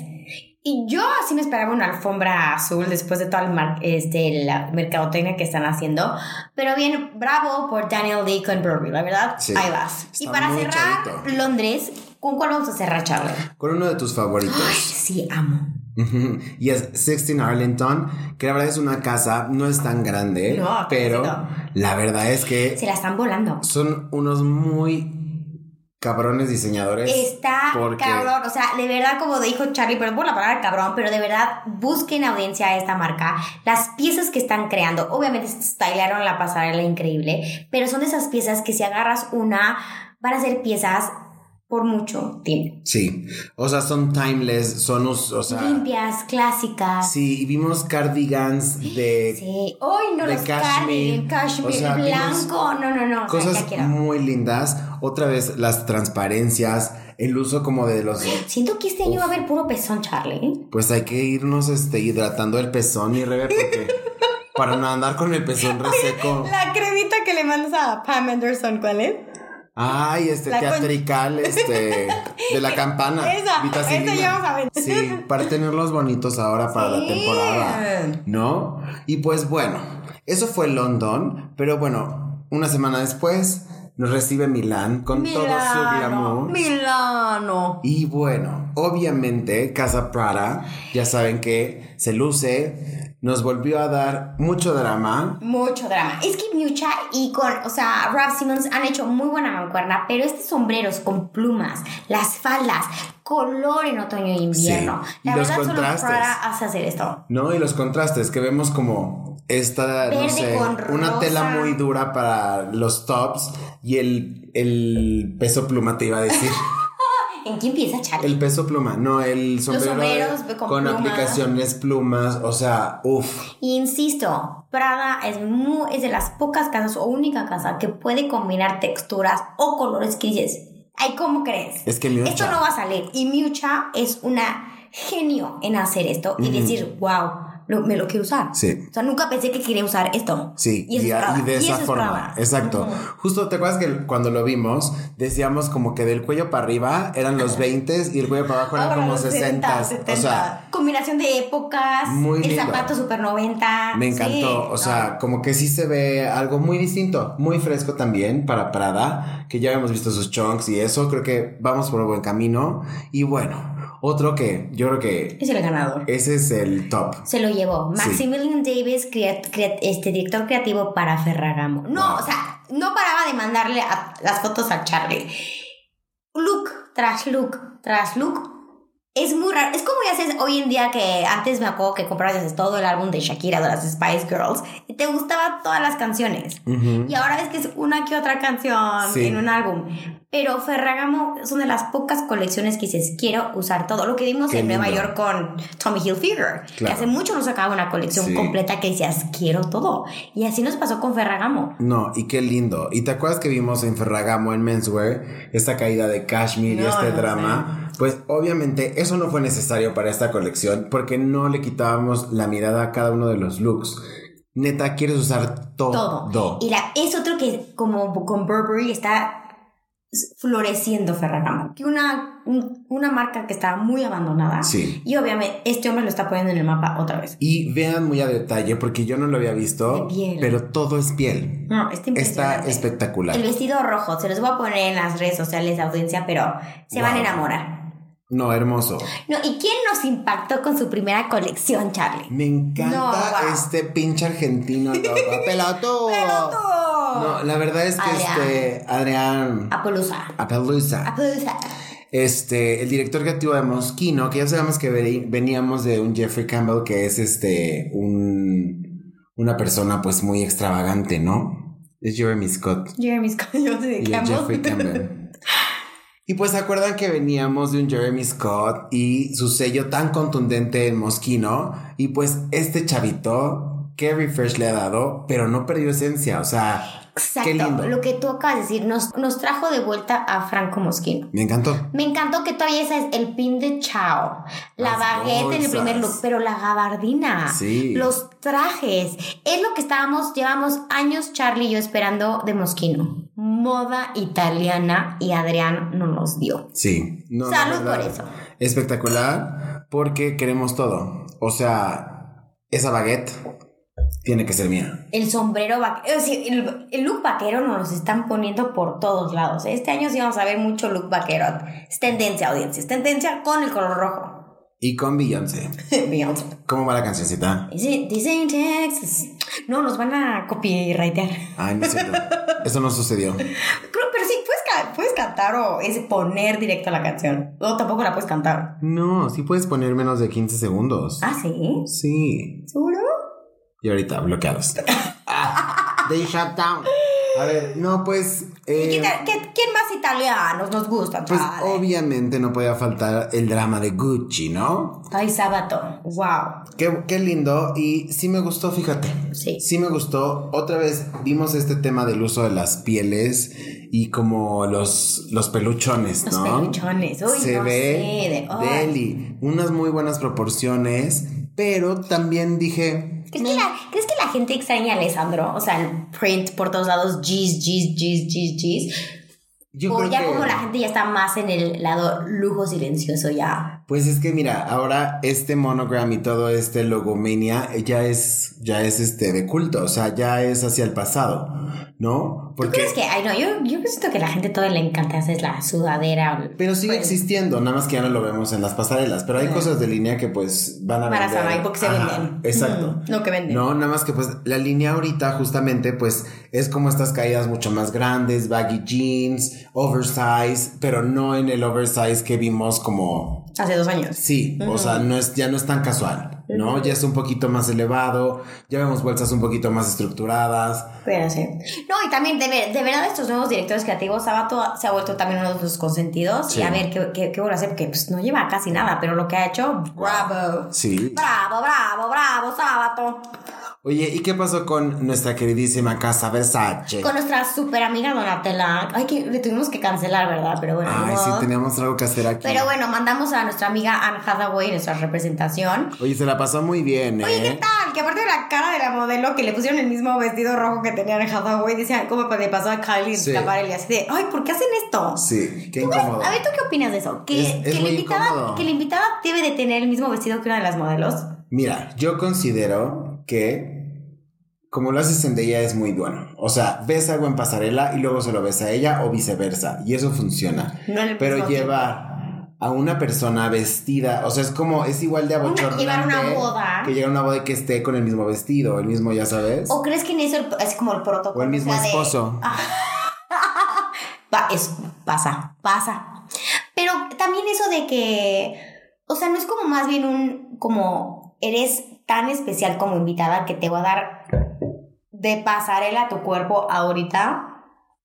Y yo así me esperaba una alfombra azul después de toda el mar- este, la mercadotecnia que están haciendo. Pero bien, bravo por Daniel Lee con Burberry, la verdad. Sí. Ahí vas. y para cerrar chavito. Londres, ¿con cuál vamos a cerrar, Charlie? Con uno de tus favoritos. Ay, sí, amo. Y es 16 Arlington, que la verdad es una casa, no es tan grande, No, pero no. la verdad es que Se la están volando. son unos muy cabrones diseñadores. Está porque- cabrón, o sea, de verdad, como dijo Charlie, perdón por la palabra cabrón, pero de verdad, busquen audiencia a esta marca. Las piezas que están creando, obviamente stylearon la pasarela increíble, pero son de esas piezas que si agarras una, van a ser piezas por mucho tiempo. Sí, o sea, son timeless, son, o sea, Limpias, clásicas. sí, y vimos cardigans de Sí. Hoy no de los cashmere, cashmere, o sea, blanco, no, no, no, cosas muy lindas. Otra vez las transparencias, el uso como de los Siento que este año va a haber puro pezón, Charlie. Pues hay que irnos este, hidratando el pezón y rebe porque para no andar con el pezón reseco. La cremita que le mandas a Pam Anderson, ¿cuál es? Ay, este La con- teatrical, este, de la campana. Esa, esa ya a ver. Sí, para tenerlos bonitos ahora para la temporada. ¿No? Y pues bueno, eso fue London, pero bueno, una semana después nos recibe Milán con todo su glamour. Milano. Y bueno, obviamente Casa Prada, ya saben que se luce, nos volvió a dar mucho drama. Mucho drama. Es que Miucha y con, o sea, Ralph Simmons han hecho muy buena mancuerna, pero estos sombreros con plumas, las faldas, color en otoño e invierno. Sí, y La los verdad, solo contrastes. Prada hace hacer esto. ¿No? Y los contrastes que vemos como esta, no sé, con una rosa. tela muy dura para los tops y el, el peso pluma, te iba a decir. ¿En qué empieza, Charlie? El peso pluma, no, el sombrero sombreros con plumas. aplicaciones plumas, o sea, uff. Insisto, Prada es, mu- es de las pocas casas o única casa que puede combinar texturas o colores que dices, ay, ¿cómo crees? Es que Miucha. Esto no va a salir. Y Miucha es una genio en hacer esto y decir, wow, lo- me lo quiero usar. Sí. O sea, nunca pensé que quería usar esto. Sí, y, y, y de Y esa es forma. Exacto. Ujú. Justo, ¿te acuerdas que cuando lo vimos decíamos como que del cuello para arriba eran los 20 y el cuello para abajo eran Ahora como los 60? 70, O sea, combinación de épocas, Muy el lindo. zapato super 90. me sí, encantó. o sea, no. como que sí se ve algo muy distinto, muy fresco también para Prada, que ya hemos visto sus chunks y eso. Creo que vamos por un buen camino. Y bueno, otro que yo creo que es el ganador. ese es el top. Se lo llevó. Sí. Maximilian Davis, crea- crea- este director creativo para Ferragamo. No, Wow. o sea, no paraba de mandarle a- las fotos a Charlie. Look tras look tras look. Es muy raro. Es como ya haces hoy en día que antes me acuerdo que comprabas todo el álbum de Shakira, de las Spice Girls, y te gustaban todas las canciones. Y ahora ves que es una que otra canción Sí. en un álbum. Pero Ferragamo es una de las pocas colecciones que dices, quiero usar todo. Lo que vimos Qué en Nueva lindo. York con Tommy Hilfiger. Que Claro. hace mucho no sacaba una colección Sí. completa que decías, quiero todo. Y así nos pasó con Ferragamo. No, y qué lindo. ¿Y te acuerdas que vimos en Ferragamo, en Menswear, esta caída de Kashmir y este no drama? Pues obviamente eso no fue necesario para esta colección porque no le quitábamos la mirada a cada uno de los looks. Neta, quieres usar todo. Todo. Y la, es otro que, como con Burberry, está floreciendo Ferragamo. Que una, un- una marca que estaba muy abandonada. Sí. Y obviamente este hombre lo está poniendo en el mapa otra vez. Y vean muy a detalle porque yo no lo había visto, pero todo es piel. No, está Está espectacular. El vestido rojo, se los voy a poner en las redes sociales de audiencia, pero se van a enamorar. No, hermoso. No, ¿y quién nos impactó con su primera colección, Charlie? Me encanta No, wow. este pinche argentino loco. ¡Pelotudo! No, la verdad es que Adrián. este Adrián Apolusa. Apelusa. Apolusa. Este, el director creativo de Mosquino, que ya sabemos que veníamos de un Jeffrey Campbell, que es este, un, una persona pues muy extravagante, ¿no? Es Jeremy Scott. Jeremy Scott, yo sé de Y el Campbell. Jeffrey Campbell. Y pues se acuerdan que veníamos de un Jeremy Scott y su sello tan contundente en Mosquino. Y pues este chavito, qué refresh le ha dado, pero no perdió esencia. O sea, Exacto. Lo que tú acabas de decir, nos, nos trajo de vuelta a Franco Mosquino. Me encantó. Me encantó que todavía esa es el pin de Chao, la Las baguette en el primer look, pero la gabardina, Sí. los trajes, es lo que estábamos, llevamos años Charlie y yo esperando de Mosquino. Moda italiana y Adrián no nos dio. Sí. No, Salud verdad, por eso. Espectacular, porque queremos todo. O sea, esa baguette tiene que ser mía. El sombrero vaquero, el, el look vaquero nos lo están poniendo por todos lados. Este año sí vamos a ver mucho look vaquero. Es tendencia, audiencia, es tendencia con el color rojo. Y con Beyoncé. Beyoncé. ¿Cómo va la cancioncita? Is it- This ain't Texas. No, nos van a copyrightear. Ay, no es cierto. Eso no sucedió. Creo, pero sí, puedes, ca- puedes cantar o es poner directo la canción. O tampoco la puedes cantar. No, sí puedes poner menos de 15 segundos. Ah, sí. Sí. ¿Seguro? Y ahorita bloqueados. Ah, they shut down. A ver, no, pues. eh, ¿Qué tal- qué- ¿Quién más italianos nos gustan? pues obviamente no podía faltar el drama de Gucci, ¿no? Ay, sábado. Wow. Qué, qué lindo y sí me gustó, fíjate. Sí. Sí me gustó. Otra vez vimos este tema del uso de las pieles y como los, los peluchones, Los ¿no? peluchones. Uy, Se no ve sé, de- ay. deli. Unas muy buenas proporciones, pero también dije... ¿Crees que, la, ¿Crees que la gente extraña a Alessandro? O sea, el print por todos lados, G's, G's, G's, G's, G's. Yo o creo ya que- como la gente ya está más en el lado lujo silencioso ya. Pues es que mira, ahora este monogram y todo este logomania ya es, ya es este de culto, o sea, ya es hacia el pasado, ¿no? ¿Tú crees que, ay no, yo, yo siento que la gente todo le encanta hacer la sudadera. o pero sigue print. existiendo, nada más que ya no lo vemos en las pasarelas, pero hay cosas de línea que pues van a Para vender. porque se Ajá, venden. Exacto. Mm, no que venden. No, nada más que pues la línea ahorita justamente pues es como estas caídas mucho más grandes, baggy jeans, oversize, pero no en el oversize que vimos como Hace dos años. Sí, o sea, no es, ya no es tan casual, ¿no? Ya es un poquito más elevado, ya vemos bolsas un poquito más estructuradas. Pero sí. No, y también de, ver- de verdad estos nuevos directores creativos, Sabato se ha vuelto también uno de los consentidos. Sí. Y a ver qué, qué, qué a hacer, porque pues no lleva casi nada, pero lo que ha hecho, bravo. Sí. Bravo, bravo, bravo, Sabato. Oye, ¿y qué pasó con nuestra queridísima casa Versace? Con nuestra super amiga Donatella. Ay, que le tuvimos que cancelar, ¿verdad? Pero bueno. Ay, sí, teníamos algo que hacer aquí. Pero bueno, mandamos a nuestra amiga Anne Hathaway nuestra representación. Oye, se la pasó muy bien, ¿eh? Oye, ¿qué tal? Que aparte de la cara de la modelo que le pusieron el mismo vestido rojo que tenía en Hathaway, decían, ¿cómo le pasó a Kylie Sí. Schiaparelli? Así de, ay, ¿por qué hacen esto? Sí, qué incómodo. A ver, ¿tú qué opinas de eso? Que, Es- es que, la invitada, que la invitada debe de tener el mismo vestido que una de las modelos. Mira, yo considero que como lo haces en de ella es muy bueno. O sea, ves algo en pasarela y luego se lo ves a ella o viceversa. Y eso funciona. No Pero llevar a una persona vestida, o sea, es como, es igual de abochornante. llevar una boda. Que llegue a una boda y que esté con el mismo vestido, el mismo, ya sabes. ¿O crees que en eso es como el protocolo? O el mismo sea, de- esposo. Pa- es, pasa, pasa. Pero también eso de que, o sea, no es como más bien un, como eres tan especial como invitada que te voy a dar de pasarela tu cuerpo ahorita.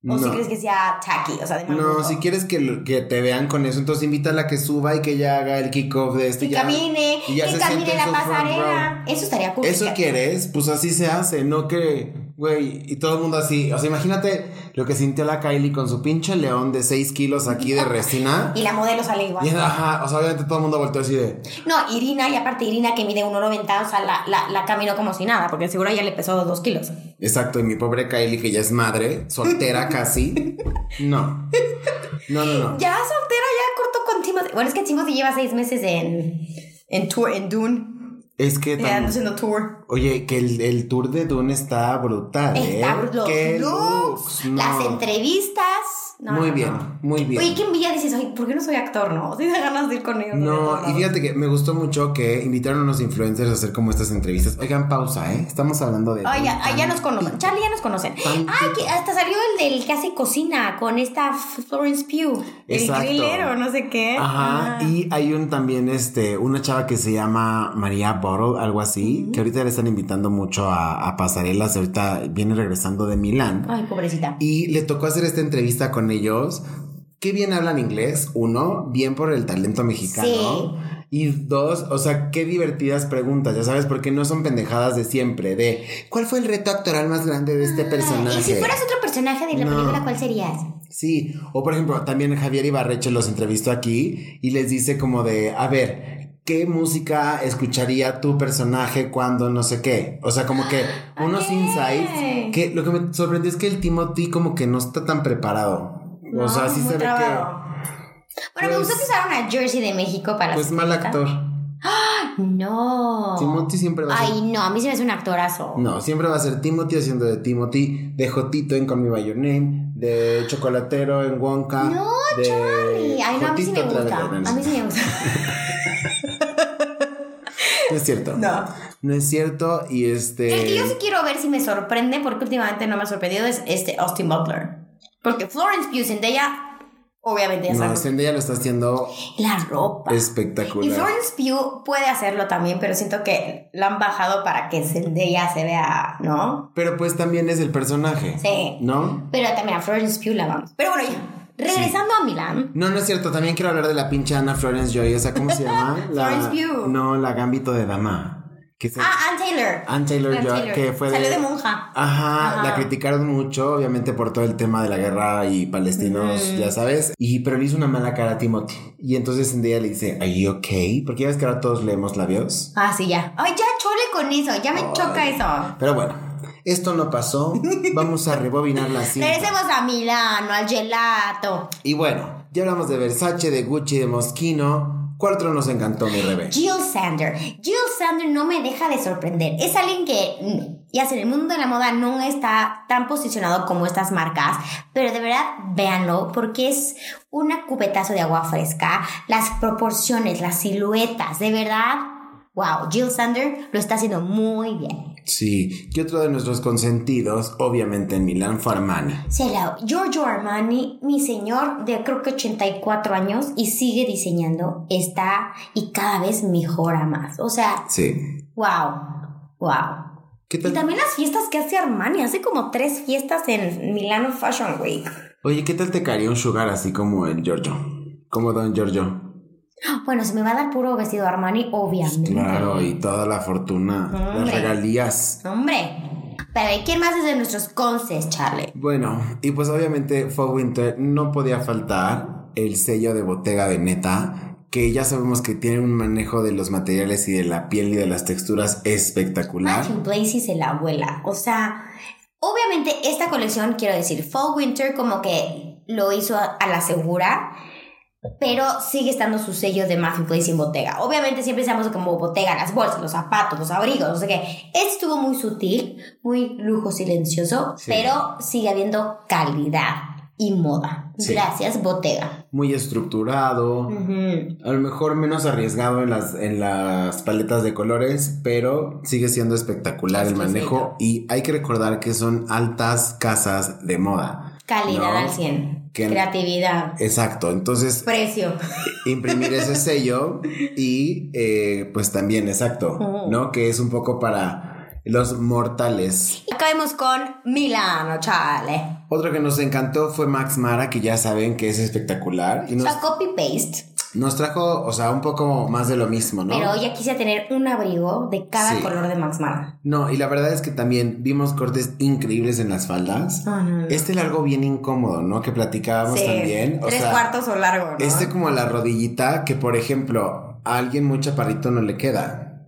O si crees que sea tacky, o sea, de mal No, gusto. si quieres que, que te vean con eso, entonces invítala a que suba y que ella haga el kickoff de esto. Que y ya- camine, y ya que se camine la pasarela. Eso estaría cool. Eso quieres, pues así se hace, no que, güey, y todo el mundo así. O sea, imagínate lo que sintió la Kylie con su pinche león de 6 kilos aquí de resina. Y la modelo sale igual. Y ajá, o sea, obviamente todo el mundo volteó así de. No, Irina, y aparte Irina que mide 1,90, o sea, la, la, la caminó como si nada, porque seguro ya le pesó dos kilos. Exacto, y mi pobre Kylie, que ya es madre, soltera casi. No. No, no, no. Ya soltera, ya cortó con Timothy. Bueno, es que Timothy lleva seis meses en, en tour, en Dune. Es que Ya tam- anda haciendo tour. Oye, que el, el tour de Dune está brutal, ¿eh? Está los Qué looks, no. las entrevistas. No, muy no, bien, no. muy bien. Oye, qué envidia dices, ay, ¿por qué no soy actor? No, sí da ganas de ir con ellos. No, y fíjate que me gustó mucho que invitaron a unos influencers a hacer como estas entrevistas. Oigan, pausa, ¿eh? Estamos hablando de... Ay, ya, ya nos conocen. Charlie ya nos conocen. Ay, que hasta salió el del que hace cocina con esta Florence Pugh. Exacto. El grillero, no sé qué. Ajá, Ah. y hay un también, este, una chava que se llama María Bottle, algo así, que ahorita le están invitando mucho a, a pasarelas, ahorita viene regresando de Milán. Ay, pobrecita. Y le tocó hacer esta entrevista con ellos. Qué bien hablan inglés, uno, bien por el talento mexicano. Y dos, o sea, qué divertidas preguntas, ya sabes, porque no son pendejadas de siempre, de ¿cuál fue el reto actoral más grande de este personaje? Ah, Y si fueras otro personaje de la No. película, ¿cuál serías? Sí, o por ejemplo, también Javier Ibarreche los entrevistó aquí y les dice como de, a ver, ¿qué música escucharía tu personaje cuando no sé qué? O sea, como que unos insights que lo que me sorprendió es que el Timothy como que no está tan preparado. o sea, sí se ve trabado. Bueno, me gustó que usaron a Jersey de México para que pues mal actor. No. Timothy siempre va a ser Ay, no, a mí se me hace un actorazo. No, siempre va a ser Timothy haciendo de Timothy, de Jotito en Call Me By Your Name, de Chocolatero en Wonka. No, de Charlie. Ay, no, a mí sí me gusta. A mí sí me gusta. No es cierto. No. No es cierto. Y este. El que yo sí quiero ver si me sorprende, porque últimamente no me ha sorprendido, es este Austin Butler. Porque Florence Pugh Zendaya, obviamente ya No. Zendaya lo está haciendo La ropa. Y espectacular. Florence Pugh puede hacerlo también, pero siento que la han bajado para que Zendaya se vea, ¿no? Pero pues también es el personaje. Sí. ¿No? Pero también a Florence Pugh la vamos. Pero bueno, ya. Regresando a Milán. No, no es cierto. También quiero hablar de la pinche Ana Florence Joy. O sea, ¿cómo se llama? La- Florence Pugh. No, la Gambito de Dama. Que se... Ah, Ann Taylor. Ann Taylor Ann Joy, que fue Salió de monja. Ajá, Ajá. la criticaron mucho, obviamente por todo el tema de la guerra y palestinos, ya sabes. Y pero le hizo una mala cara a Timothy. Y entonces Zendaya le dice, ¿Are you okay? Porque ya ves que ahora todos leemos labios. Ah, sí, ya. Ay, ya chole con eso. Ya me choca eso. Pero bueno, esto no pasó. Vamos a rebobinar la cinta. Regresemos a Milano, al gelato. Y bueno, ya hablamos de Versace, de Gucci, de Moschino. ¿Cuál otro nos encantó, mi rebe? Jill Sander. Jill Sander no me deja de sorprender. Es alguien que, mm, ya sé, en el mundo de la moda no está tan posicionado como estas marcas, pero de verdad véanlo porque es una cubetazo de agua fresca. Las proporciones, las siluetas, de verdad. Wow, Jill Sander lo está haciendo muy bien. Sí, que otro de nuestros consentidos, obviamente en Milán, fue Armani. Hello, Giorgio Armani, mi señor de creo que 84 años y sigue diseñando, está y cada vez mejora más. O sea, Sí. wow, wow. ¿Qué Y también las fiestas que hace Armani, hace como tres fiestas en Milano Fashion Week. Oye, ¿qué tal te caería un sugar así como el Giorgio? Como Don Giorgio. Bueno, se me va a dar puro vestido Armani, obviamente. Claro, y toda la fortuna, las Hombre. regalías. Hombre. Pero ¿y quién más es de nuestros conces, Charlie? Bueno, y pues obviamente Fall Winter no podía faltar el sello de Bottega Veneta, que ya sabemos que tiene un manejo de los materiales y de la piel y de las texturas espectacular. Matthew Blaze se la abuela. O sea, obviamente esta colección, quiero decir, Fall Winter como que lo hizo a la segura, pero sigue estando su sello de Matthew Blaze en Bottega. Obviamente siempre estamos como Bottega, las bolsas, los zapatos, los abrigos, no sé qué. Este estuvo muy sutil, muy lujo silencioso, Sí. pero sigue habiendo calidad y moda. Sí. Gracias, Bottega. Muy estructurado, a lo mejor menos arriesgado en las, en las paletas de colores, pero sigue siendo espectacular el manejo y hay que recordar que son altas casas de moda. Calidad ¿no? al 100. Que- Creatividad. Exacto, entonces Precio. imprimir ese sello y eh, pues también, exacto, Ujú. ¿no? Que es un poco para los mortales. Acabemos con Milano, chale. Otro que nos encantó fue Max Mara, que ya saben que es espectacular y O sea, copy-paste. Nos trajo, o sea, un poco más de lo mismo, ¿no? Pero ya quise tener un abrigo de cada Sí. color de Max Mara. No, y la verdad es que también vimos cortes increíbles en las faldas. No, no. Este largo bien incómodo, ¿no? Que platicábamos Sí, también. O Tres sea, cuartos o largo, ¿no? Este como la rodillita que, por ejemplo, a alguien muy chaparrito no le queda.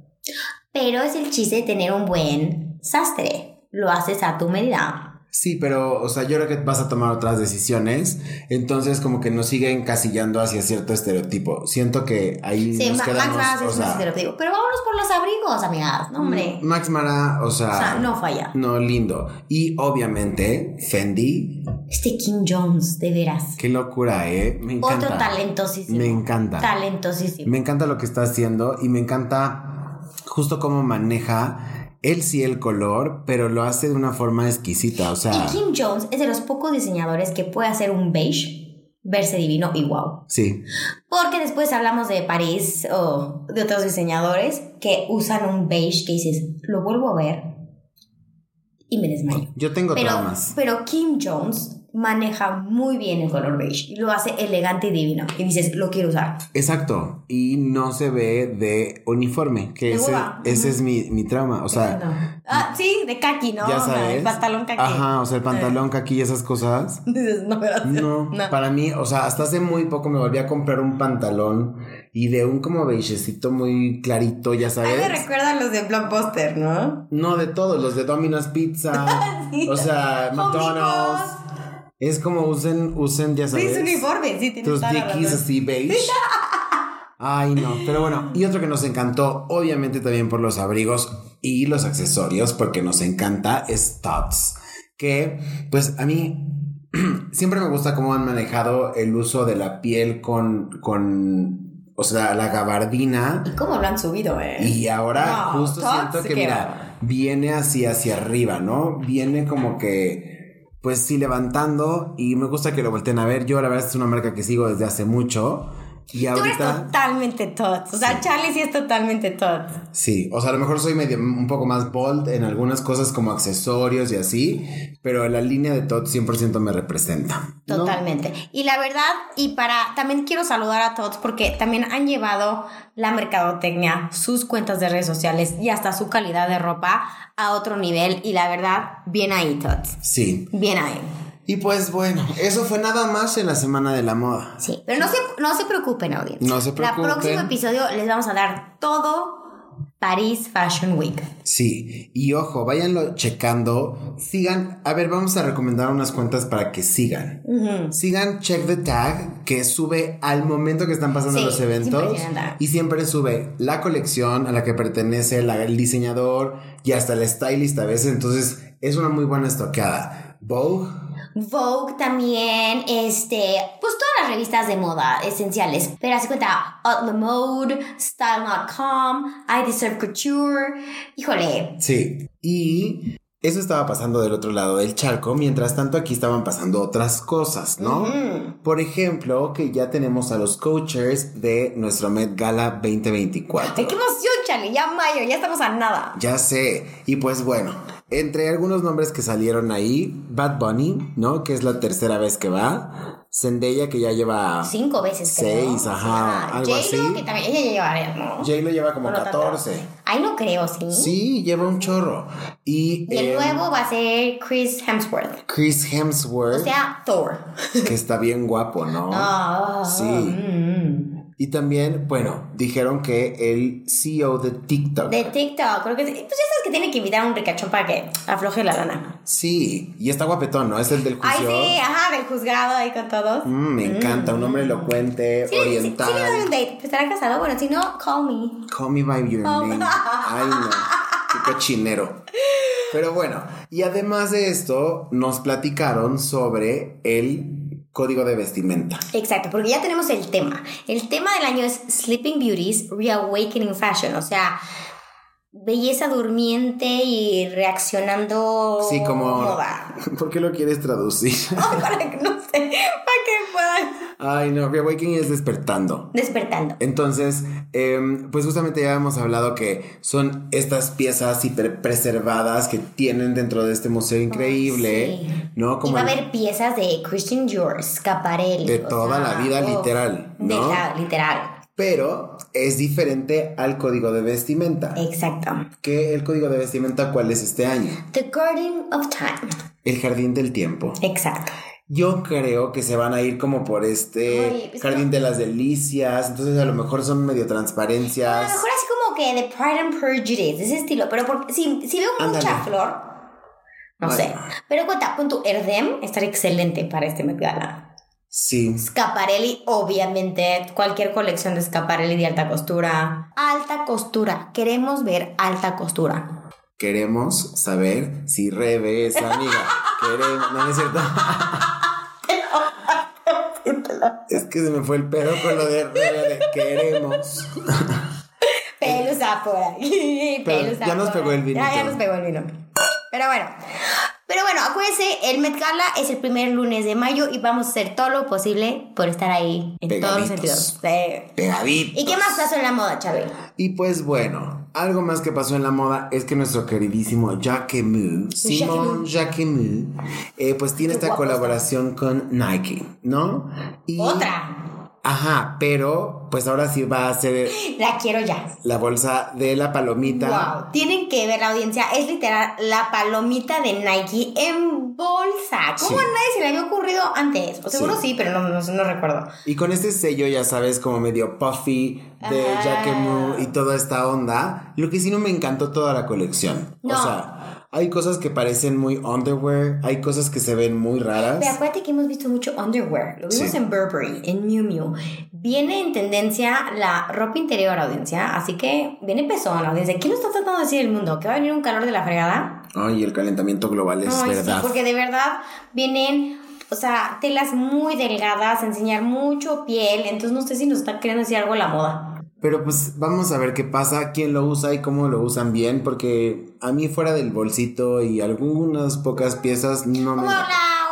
Pero es el chiste de tener un buen sastre. Lo haces a tu medida. Sí, pero, o sea, yo creo que vas a tomar otras decisiones. Entonces, como que nos sigue encasillando hacia cierto estereotipo. Siento que ahí Sí, nos quedamos. Max Mara es un sea, estereotipo. Pero vámonos por los abrigos, amigas. No, hombre. Max Mara, o sea. O sea, no falla. No, lindo. Y obviamente, Fendi. Este Kim Jones, de veras. Qué locura, ¿eh? Me encanta. Otro talentosísimo. Me encanta. Talentosísimo. Me encanta lo que está haciendo y me encanta justo cómo maneja él sí el color, pero lo hace de una forma exquisita. O sea, Y Kim Jones es de los pocos diseñadores que puede hacer un beige, verse divino y wow. sí. Porque después hablamos de París o de otros diseñadores que usan un beige que dices, lo vuelvo a ver y me desmayo. Yo tengo Pero, traumas. pero Kim Jones maneja muy bien el color beige y lo hace elegante y divino. Y dices, lo quiero usar. Exacto. Y no se ve de uniforme, que De ese, ese es mi, mi trauma. O sea, No. Ah, sí, de kaki, ¿no? ya sabes. el pantalón kaki. Ajá, o sea, el pantalón kaki y esas cosas. Dices, no, gracias. No, No. para mí, o sea, hasta hace muy poco me volví a comprar un pantalón y de un como beigecito muy clarito, ya A mí sabes. me recuerdan los de Blockbuster, ¿no? No, de todos, los de Domino's Pizza, Sí. o sea, McDonald's. Es como usen, usen, ya Sí, sabes. es uniforme, sí, tienes Tus dickies así beige. Ay, no, pero bueno, y otro que nos encantó, obviamente también por los abrigos y los accesorios, porque nos encanta, es Tots. Que, pues a mí siempre me gusta cómo han manejado el uso de la piel con, con o sea, la gabardina. ¿Y cómo lo han subido, eh? Y ahora No, justo siento que, mira, viene así hacia arriba, ¿no? Viene como que, pues sí, levantando y me gusta que lo volteen a ver. Yo la verdad es una marca que sigo desde hace mucho. Y Tú eres ahorita, totalmente Tots. O sea, Charlie sí es totalmente Tots. sí, o sea, a lo mejor soy medio, un poco más bold en algunas cosas como accesorios y así, pero la línea de Todd 100% me representa. ¿no? Totalmente. Y la verdad, y para, también quiero saludar a todos porque también han llevado la mercadotecnia, sus cuentas de redes sociales y hasta su calidad de ropa a otro nivel. Y la verdad, bien ahí, Tots. Sí. Bien ahí. Y pues bueno, eso fue nada más en la semana de la moda. Sí. Pero no se, no se preocupen, audiencia. No se preocupen. El próximo episodio les vamos a dar todo París Fashion Week. Sí, y ojo, váyanlo checando. Sigan, a ver, vamos a recomendar unas cuentas para que sigan. Sigan Check the Tag, que sube al momento que están pasando Sí, los eventos. Y siempre sube la colección a la que pertenece la- el diseñador y hasta el stylist a veces. Entonces, es una muy buena estoqueada. Vogue, Vogue también, este, pues todas las revistas de moda esenciales. Pero así cuenta, the Mode, Style.com, I Deserve Couture. Híjole, Sí. Y eso estaba pasando del otro lado del charco, mientras tanto aquí estaban pasando otras cosas, ¿no? Por ejemplo, que ya tenemos a los coaches de nuestro Met Gala 2024. ¡Ay, qué emoción, Charlie! Ya mayo, ya estamos a nada. Ya sé. Y pues bueno, entre algunos nombres que salieron ahí, Bad Bunny, ¿no? Que es la tercera vez que va. Zendaya, que ya lleva... Cinco veces, creo. Seis, ajá, algo J-Lo, así. que también, ella ya lleva varias, ¿no? J lo lleva como tanto. 14. Ay, no creo, ¿sí? Sí, lleva un chorro. Y... Y el eh, nuevo va a ser Chris Hemsworth. Chris Hemsworth. O sea, Thor. que está bien guapo, ¿no? Ah, Sí. mm. Y también, bueno, dijeron que el CEO de TikTok. De TikTok, creo que sí. Pues ya sabes que tiene que invitar a un ricachón para que afloje la lana. Sí, y está guapetón, ¿no? Es el del Ay, juicio. sí, ajá, del juzgado ahí con todos. Mm, me encanta, un hombre elocuente, Sí, sí, oriental. Sí, doy un date. ¿Estará casado? Bueno, si no, call me. Call me by your Oh. name. Ay, no. Qué cochinero. Pero bueno, y además de esto, nos platicaron sobre el código de vestimenta. Exacto, porque ya tenemos el tema. El tema del año es Sleeping Beauties Reawakening Fashion, o sea, belleza durmiente y reaccionando Sí, como. moda. ¿Por qué lo quieres traducir? para que no sé, para que puedan Ay, no, Reawakening es despertando. despertando. Entonces, em, pues justamente ya hemos hablado que son estas piezas hiper preservadas que tienen dentro de este museo increíble, sí. ¿no? y va a haber piezas de Christian Dior, Scaparelli. De toda la vida, literal, De ¿no? la- literal. Pero es diferente al código de vestimenta. Exacto. Que el código de vestimenta, ¿cuál es este año? The Garden of Time. El jardín del tiempo. Exacto. Yo creo que se van a ir como por este jardín de las delicias. Entonces a lo mejor son medio A transparencias. lo mejor así como que de Pride and Prejudice, ese estilo. Pero porque, si, si veo mucha flor, no sé. Pero cuenta, con tu Erdem estaría excelente para este Met Gala. Sí. Scaparelli, obviamente, cualquier colección de Scaparelli de alta costura. Alta costura, queremos ver alta costura. Queremos saber si Rebe es amiga. Queremos. No, no es cierto. es que se me fue el pedo con lo de de queremos. Pelusa por ahí. Pero pelusa ya nos pegó el vinito. Ya, ya nos pegó el vino. Pero bueno. Pero bueno, acuérdense, el Met Gala es el primer lunes de mayo y vamos a hacer todo lo posible por estar ahí en todos los Pegaditos. sentidos. Sí. Pegadito. ¿Y qué más pasó en la moda, Chávez? Y pues bueno, algo más que pasó en la moda es que nuestro queridísimo Jacquemus, Simon Jacquemus, eh, pues tiene Qué esta está. colaboración con Nike, ¿no? Y, Otra. Ajá, pero pues ahora sí va a ser La quiero ya. la bolsa de la palomita. Wow. Tienen que ver la audiencia. Es literal la palomita de Nike en bolsa. ¿Cómo Sí. a nadie se le había ocurrido antes? O seguro Sí. sí, pero no, no, no recuerdo. Y con este sello, ya sabes, como medio puffy de Ah. Jacquemus y toda esta onda. Lo que sí no me encantó toda la colección. No. O sea, hay cosas que parecen muy underwear, hay cosas que se ven muy raras. Pero acuérdate que hemos visto mucho underwear. Lo vimos Sí. en Burberry, en Miu Miu. Viene en tendencia la ropa interior, audiencia. Así que viene pesón, audiencia. ¿Qué nos está tratando de decir el mundo? ¿Que va a venir un calor de la fregada? Ay, el calentamiento global es Ay, sí, verdad. porque de verdad vienen o sea, telas muy delgadas, enseñar mucho piel, entonces no sé si nos está queriendo decir algo la moda. Pero pues vamos a ver qué pasa, quién lo usa y cómo lo usan bien, porque a mí fuera del bolsito y algunas pocas piezas no me... Como una,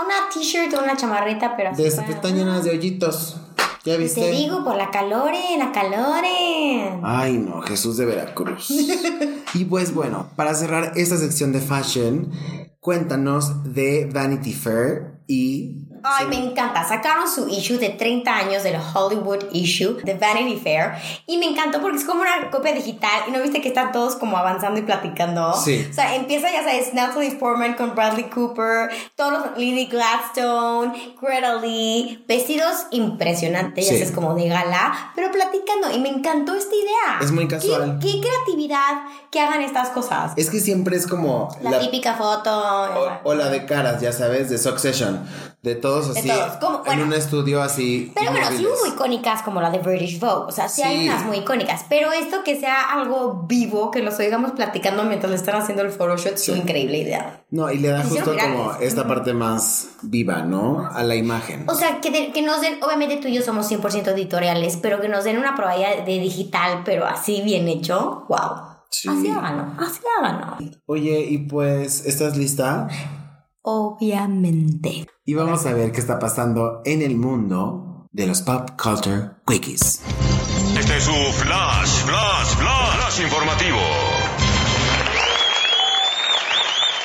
una t-shirt o una chamarrita, pero así. De, están llenas de hoyitos. ¿Ya viste? Te digo, por la calore, la calore. Ay, no, Jesús de Veracruz. y pues bueno, para cerrar esta sección de fashion, cuéntanos de Vanity Fair y... Ay, me encanta. Sacaron su issue de 30 años del Hollywood issue de Vanity Fair. Y me encantó porque es como una copia digital. Y no viste que están todos como avanzando y platicando. Sí. O sea, empieza, ya sabes, Natalie Portman con Bradley Cooper, todos Lily Gladstone, Greta Lee, vestidos impresionantes, ya Sí. sabes, como de gala, pero platicando. Y me encantó esta idea. Es muy ¿Qué- casual. Qué, creatividad que hagan estas cosas. Es que siempre es como... La, típica foto. O, o la de caras, ya sabes, de Succession. De todos así. todos, como- en bueno. un estudio así. Pero bueno, sí hubo icónicas como la de British Vogue. O sea, sí, hay Sí. unas muy icónicas. Pero esto que sea algo vivo, que los oigamos platicando mientras le están haciendo el photoshoot, es una increíble idea. No, y le da justo como esta parte más viva, ¿no? A la imagen. O sea, que, de- que nos den, obviamente tú y yo somos 100% editoriales, pero que nos den una probabilidad de digital, pero así bien hecho. ¡Wow! Sí. Así háganlo, así háganlo. Oye, y pues, ¿estás lista? Obviamente. Y vamos a ver qué está pasando en el mundo de los pop culture quickies. Este es su flash, flash, flash, flash informativo.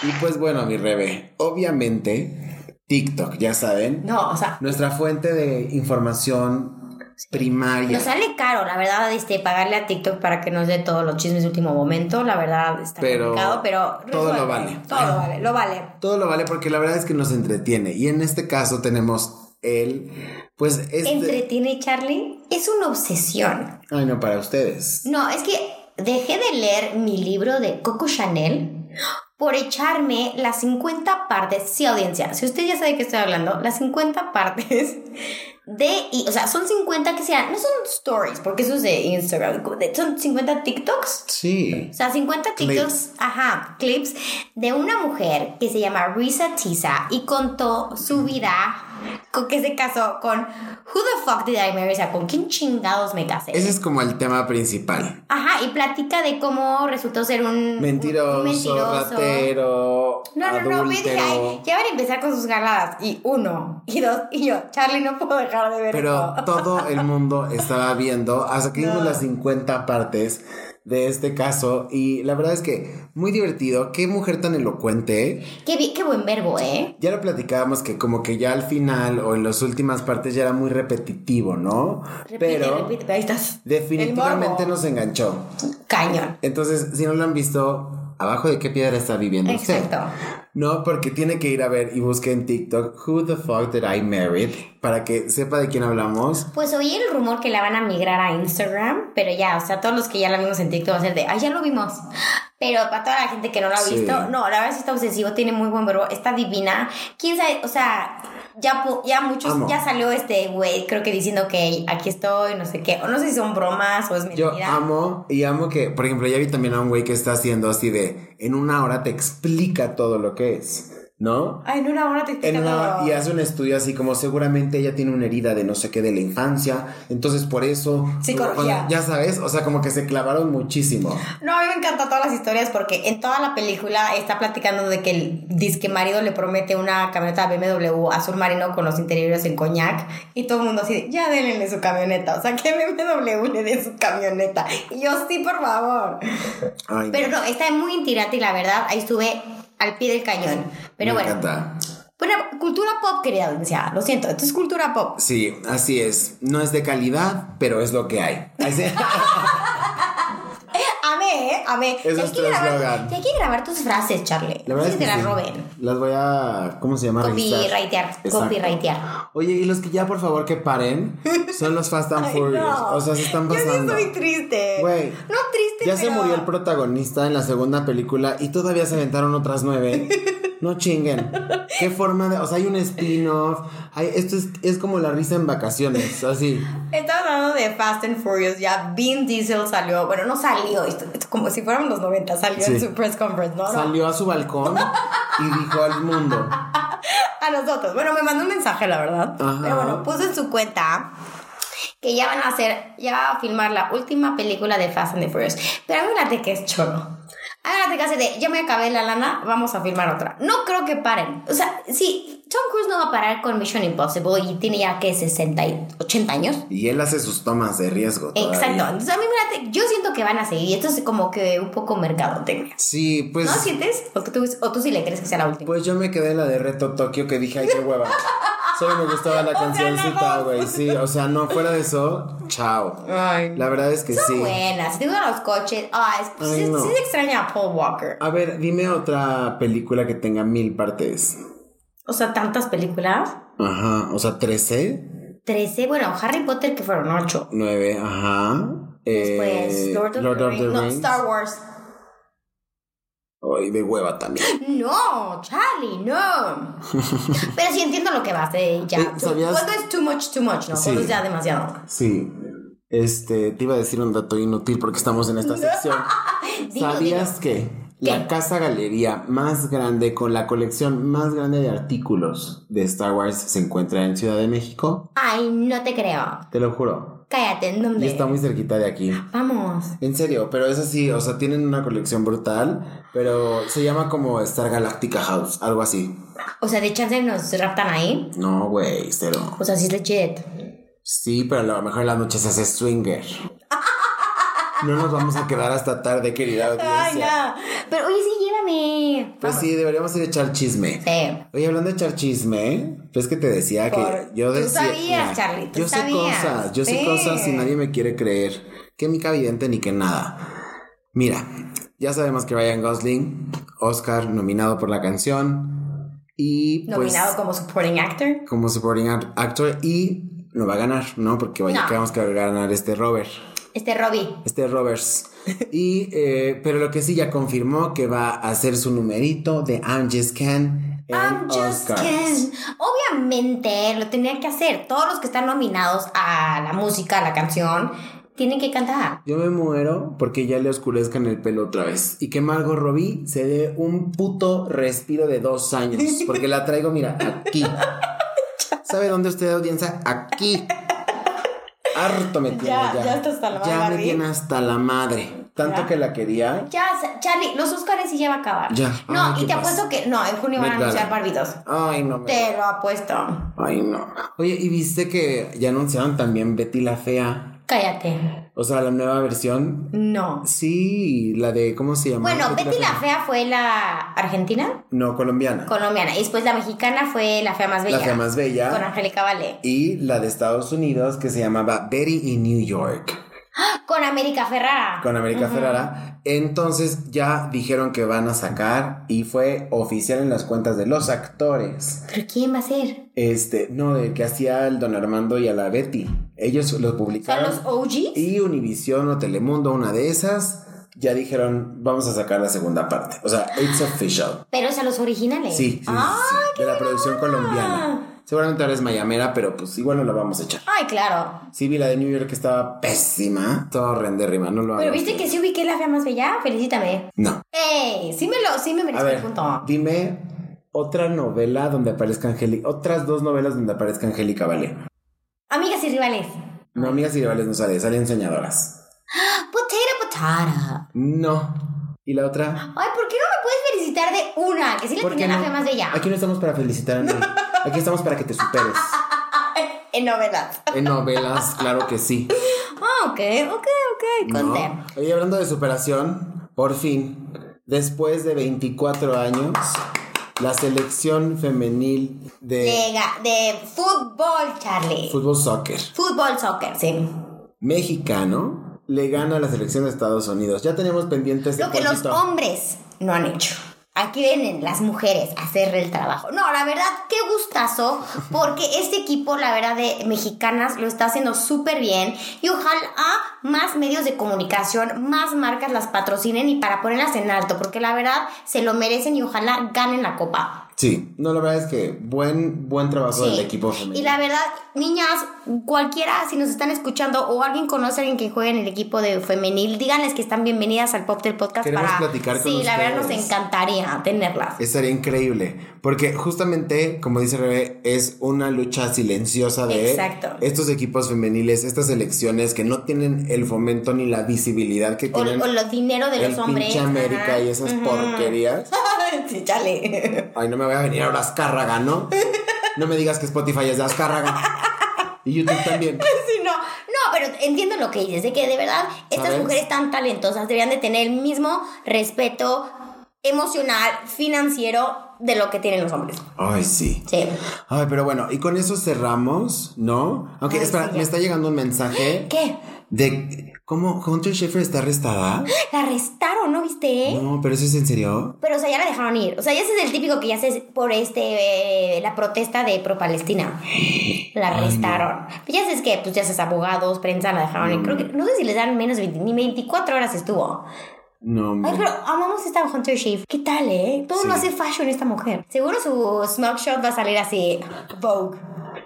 Y pues bueno, mi Rebe, obviamente, TikTok, ya saben, No, o sea, nuestra fuente de información primaria. nos sale caro, la verdad, este, pagarle a TikTok para que nos dé todos los chismes de último momento. La verdad está Pero complicado, pero todo lo vale. Todo lo vale, lo vale. Todo lo vale porque la verdad es que nos entretiene. Y en este caso tenemos el, pues este... ¿Entretiene, Charlie? Es una obsesión. Ay, no, para ustedes. No, es que dejé de leer mi libro de Coco Chanel por echarme las 50 partes, sí audiencia, si usted ya sabe de qué estoy hablando, las 50 partes de, y, o sea, son 50 que sean, no son stories, porque eso es de Instagram, son 50 TikToks. Sí. O sea, 50 TikToks, Clips. ajá, clips de una mujer que se llama Risa Tisa y contó su vida con que se casó con Who the fuck did I marry? O sea, ¿con quién chingados me casé? Ese es como el tema principal. Ajá, y platica de cómo resultó ser un Mentiroso, un mentiroso. ratero, No, no, no, me dije, ay, ya van a empezar con sus galadas. Y uno, y dos, y yo, Charlie, no puedo dejar de ver Pero todo el mundo estaba viendo hasta que vimos No. las 50 partes de este caso y la verdad es que muy divertido, qué mujer tan elocuente. Qué, qué buen verbo, ¿eh? Ya lo platicábamos que como que ya al final o en las últimas partes ya era muy repetitivo, ¿no? Repite, Pero repite, ahí estás. definitivamente nos enganchó. Cañón. Entonces, si no lo han visto, abajo de qué piedra está viviendo usted. No, porque tiene que ir a ver y busque en TikTok Who the fuck did I marry para que sepa de quién hablamos. Pues oí el rumor que la van a migrar a Instagram, pero ya, o sea, todos los que ya la vimos en TikTok va a ser de, ay, ya lo vimos. Pero para toda la gente que no lo ha Sí. visto, no, la verdad sí está obsesivo, tiene muy buen verbo, está divina. ¿Quién sabe? O sea, ya, ya muchos, Amo. ya salió este güey, creo que diciendo que aquí estoy, no sé qué, o no sé si son bromas o es mentira. Yo amo y amo que, por ejemplo, ya vi también a un güey que está haciendo así de en una hora te explica todo lo que es, ¿no? Ay, en una hora te En explica una, todo. y hace un estudio así como seguramente ella tiene una herida de no sé qué de la infancia, entonces por eso, Psicología. ya sabes, o sea, como que se clavaron muchísimo. No, a mí me encantan todas las historias porque en toda la película está platicando de que el disque marido le promete una camioneta BMW azul marino con los interiores en coñac y todo el mundo así de, ya denle su camioneta, o sea, que BMW le dé su camioneta. Y yo, sí, por favor. Ay, Pero no, está muy intirante y la verdad, ahí estuve al pie del cañón. Pero me bueno, encanta. bueno, cultura pop, querida audiencia, lo siento, esto es cultura pop. Sí, así es. No es de calidad, pero es lo que hay. Amé, ¿eh? Amé. Es nuestro eslogan. hay que grabar tus frases, Charlie. La verdad es que te las roben. Las voy a. ¿Cómo se llama? Copyrightear, copyrightear. Oye, y los que ya por favor que paren son los Fast and Ay, Furious. no. O sea, se están pasando. Yo sí estoy triste. Güey. No triste, Ya se murió el protagonista en la segunda película y todavía se aventaron otras nueve. No chinguen. Qué forma de. O sea, hay un spin-off. Esto es, es como la risa en vacaciones. Así. Estaba hablando de Fast and Furious. Ya Vin Diesel salió. Bueno, no salió. Esto, esto como si fueran los 90. Salió Sí. en su press conference, ¿no? Salió a su balcón y dijo al mundo. a nosotros. Bueno, me mandó un mensaje, la verdad. Ajá. Pero bueno, puso en su cuenta que ya van a hacer, ya va a filmar la última película de Fast and the Furious. Pero acuérdate que es choro. Acuérdate que de, ya me acabé la lana, vamos a filmar otra. No creo que paren. O sea, sí, Tom Cruise no va a parar con Mission Impossible y tiene ya que 60 y 80 años. Y él hace sus tomas de riesgo. todavía. Exacto. Entonces a mí, mírate, yo siento que van a seguir. Esto es como que un poco mercadotecnia. Sí, pues. ¿No sientes? ¿O tú, o tú sí le crees que sea la última? Pues yo me quedé en la de Reto Tokio que dije, ay, qué hueva. Solo me gustaba la cancioncita, güey. Sí, o sea, no, fuera de eso, chao. Ay. La verdad es que Son sí. buenas. Te gustan los coches. Ah, es, Ay, sí, no. sí se extraña a Paul Walker. A ver, dime otra película que tenga mil partes. O sea, tantas películas. Ajá, o sea, 13, 13. Bueno, Harry Potter que fueron 8. 9, ajá. Después Eh, Lord of, the, Rings. No, Rings. Star Wars. Ay, de hueva también. No, Charlie, no. Pero sí entiendo lo que vas de ya. Eh, ¿sabías? Cuando es too much, too much, ¿no? Sí. Cuando es ya demasiado. Sí. Este, te iba a decir un dato inútil porque estamos en esta sección. ¿Sabías que la casa galería más grande con la colección más grande de artículos de Star Wars se encuentra en Ciudad de México? Ay, no te creo. Te lo juro. Cállate, ¿en Y dónde? está muy cerquita de aquí. Vamos. En serio, pero es así, o sea, tienen una colección brutal, pero se llama como Star Galactica House, algo así. O sea, de chance nos raptan ahí. No, güey, cero. O sea, sí es legit. Sí, pero a lo mejor en la noche se hace swinger. No nos vamos a quedar hasta tarde, querida audiencia. Ay, no. Pero oye, sí, llévame. Pues Vamos. sí, deberíamos ir a echar chisme. Sí. Oye, hablando de echar chisme, pues que te decía que yo tú decía. sabías, Charlie, tú yo sé sabías. cosas, yo sé cosas y nadie me quiere creer. Que mi vidente ni que nada. Mira, ya sabemos que Ryan Gosling, Oscar, nominado por la canción. Y pues, Nominado como supporting actor. como supporting act- actor y no va a ganar, ¿no? Porque vaya No. que vamos a ganar este Robert. Este Robbie. Este Roberts. y, eh, pero lo que sí ya confirmó que va a hacer su numerito de I'm Just Can I'm just Oscars. kidding. Obviamente lo tenía que hacer. Todos los que están nominados a la música, a la canción, tienen que cantar. Yo me muero porque ya le oscurezcan el pelo otra vez. Y que Margot Robbie se dé un puto respiro de dos años. Porque la traigo, mira, aquí. ¿Sabe dónde usted, audiencia? Aquí. Harto me tiene Ya, ya. ya está hasta la Ya me madre. tiene hasta la madre. Tanto Ya. que la quería. Ya, Charlie, los Oscars sí ya va a acabar. Ya. No, Ay, y te pasa. apuesto que. No, en junio van a anunciar Barbie 2. Ay, no me. Te lo apuesto. Ay, no. Oye, ¿y viste que ya anunciaron también Betty la Fea? Cállate. O sea, la nueva versión. No. Sí, la de. ¿Cómo se llama? Bueno, Betty la Fea fue la argentina, No, colombiana. colombiana. Y después la mexicana fue la fea más bella. La Fea Más Bella. Con Angélica Vale. y la de Estados Unidos que se llamaba Betty in New York Con América Ferrara. con América Ferrara. Entonces ya dijeron que van a sacar y fue oficial en las cuentas de los actores. ¿Pero quién va a ser? Este, no, de que hacía el Don Armando y a la Betty. Ellos los ¿Son publicaron. los OGs? Y Univision o Telemundo, una de esas, ya dijeron, vamos a sacar la segunda parte. O sea, it's official. Pero es a los originales. Sí, sí, sí, ¡Ah, sí, de la producción colombiana. Seguramente ahora es mayamera, pero pues igual no la vamos a echar. Ay, claro. Sí, vi la de New York que estaba pésima. Todo horrendérrima, no lo Pero hagas. viste que sí ubiqué la fea más bella. Felicítame. No. ¡Ey! Sí me lo, sí me A merezco ver, el punto. dime otra novela donde aparezca Angélica. Otras dos novelas donde aparezca Angélica Vale. Amigas y rivales. No, amigas y rivales no sale, salen enseñadoras. Potato, potato. No. ¿Y la otra? Ay, ¿por qué no me puedes felicitar de una? Que sí le ¿Por tenía la fea más bella. Aquí no estamos para felicitar a nadie. Aquí estamos para que te superes. En novelas. En novelas, claro que sí. Ah, ok, ok, ok. ¿no? Conté. Oye, hablando de superación, por fin, después de 24 años, la selección femenil de De, de fútbol, Charlie. fútbol soccer Fútbol, soccer, sí. mexicano le gana a la selección de Estados Unidos. Ya tenemos pendientes Lo que los hombres no han hecho. Aquí vienen las mujeres a hacer el trabajo. No, la verdad, qué gustazo, porque este equipo, la verdad, de mexicanas lo está haciendo súper bien. Y ojalá más medios de comunicación, más marcas las patrocinen y para ponerlas en alto, porque la verdad se lo merecen y ojalá ganen la copa. Sí, no, la verdad es que buen, buen trabajo del equipo femenino. Y la verdad, niñas, cualquiera, si nos están escuchando o alguien conoce a alguien que juegue en el equipo de femenil, díganles que están bienvenidas al Pop del Podcast Queremos para. platicar con sí, la verdad nos encantaría tenerlas. Estaría increíble, porque justamente, como dice Rebe, es una lucha silenciosa de Exacto. estos equipos femeniles, estas elecciones que no tienen el fomento ni la visibilidad que O, tienen o los dinero de el los hombres. América Ajá. y esas Ujú. porquerías. sí, chale. Ay, no me voy a venir ahora Azcárraga, ¿no? No me digas que Spotify es de Azcárraga. Y YouTube también. Sí, no, no, pero entiendo lo que dices, de que de verdad estas ¿Sabes? mujeres tan talentosas deberían de tener el mismo respeto emocional, financiero de lo que tienen los hombres. Ay, sí. Sí. Ay, pero bueno, y con eso cerramos, ¿no? Aunque, espera, sí, me está llegando un mensaje ¿Qué? de cómo Hunter Schaefer está arrestada. La arrestaron, ¿no viste? No, pero eso es en serio. Pero, o sea, ya la dejaron ir. O sea, ya ese es el típico que ya se por este, eh, la protesta de pro-Palestina. La arrestaron. Pues ya sabes que, pues ya sabes, abogados, prensa, la dejaron ir. Creo que, no sé si les dan menos de 20, ni 24 horas estuvo. No. Ay, pero amamos esta Hunter Shave. ¿Qué tal, eh? Todo Sí. lo hace fashion esta mujer. Seguro su smoke shot va a salir así. Vogue.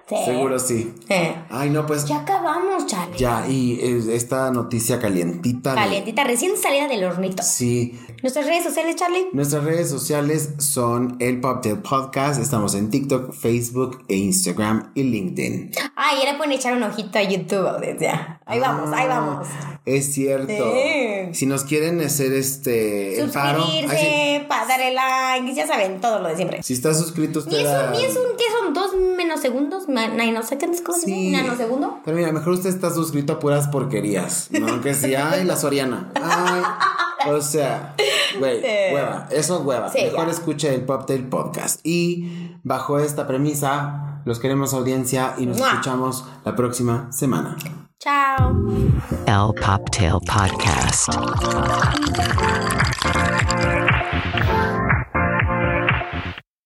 Sí. Seguro sí. Eh. Ay, no, pues Ya acabamos, chale. ya, y eh, esta noticia calientita. de- Calientita, recién salida del hornito. Sí. Nuestras redes sociales, Charlie. Nuestras redes sociales son el Poptail Podcast. Estamos en TikTok, Facebook e Instagram y LinkedIn. Ah, ya le pueden echar un ojito a YouTube, audiencia. Ahí vamos, ahí Ah, vamos. Es cierto. Sí. Si nos quieren hacer este el paro, ay, Suscribirse, pa- darle like, ya saben, todo lo de siempre. si, está suscrito usted Ni es a- un, ni es un, ¿qué son? ¿Dos nanosegundos? Ma- ¿Nanoseconds? ¿Cómo se Sí. ¿Nanosegundo? Pero mira, mejor usted está suscrito a puras porquerías. No, que sí, ay, la Soriana. Ay, o sea, güey, hueva. Eso es hueva. Sí, mejor ya. escuche el Poptail Podcast. Y bajo esta premisa, los queremos audiencia y nos ¡Mua! escuchamos la próxima semana. Chao. El Poptail Podcast.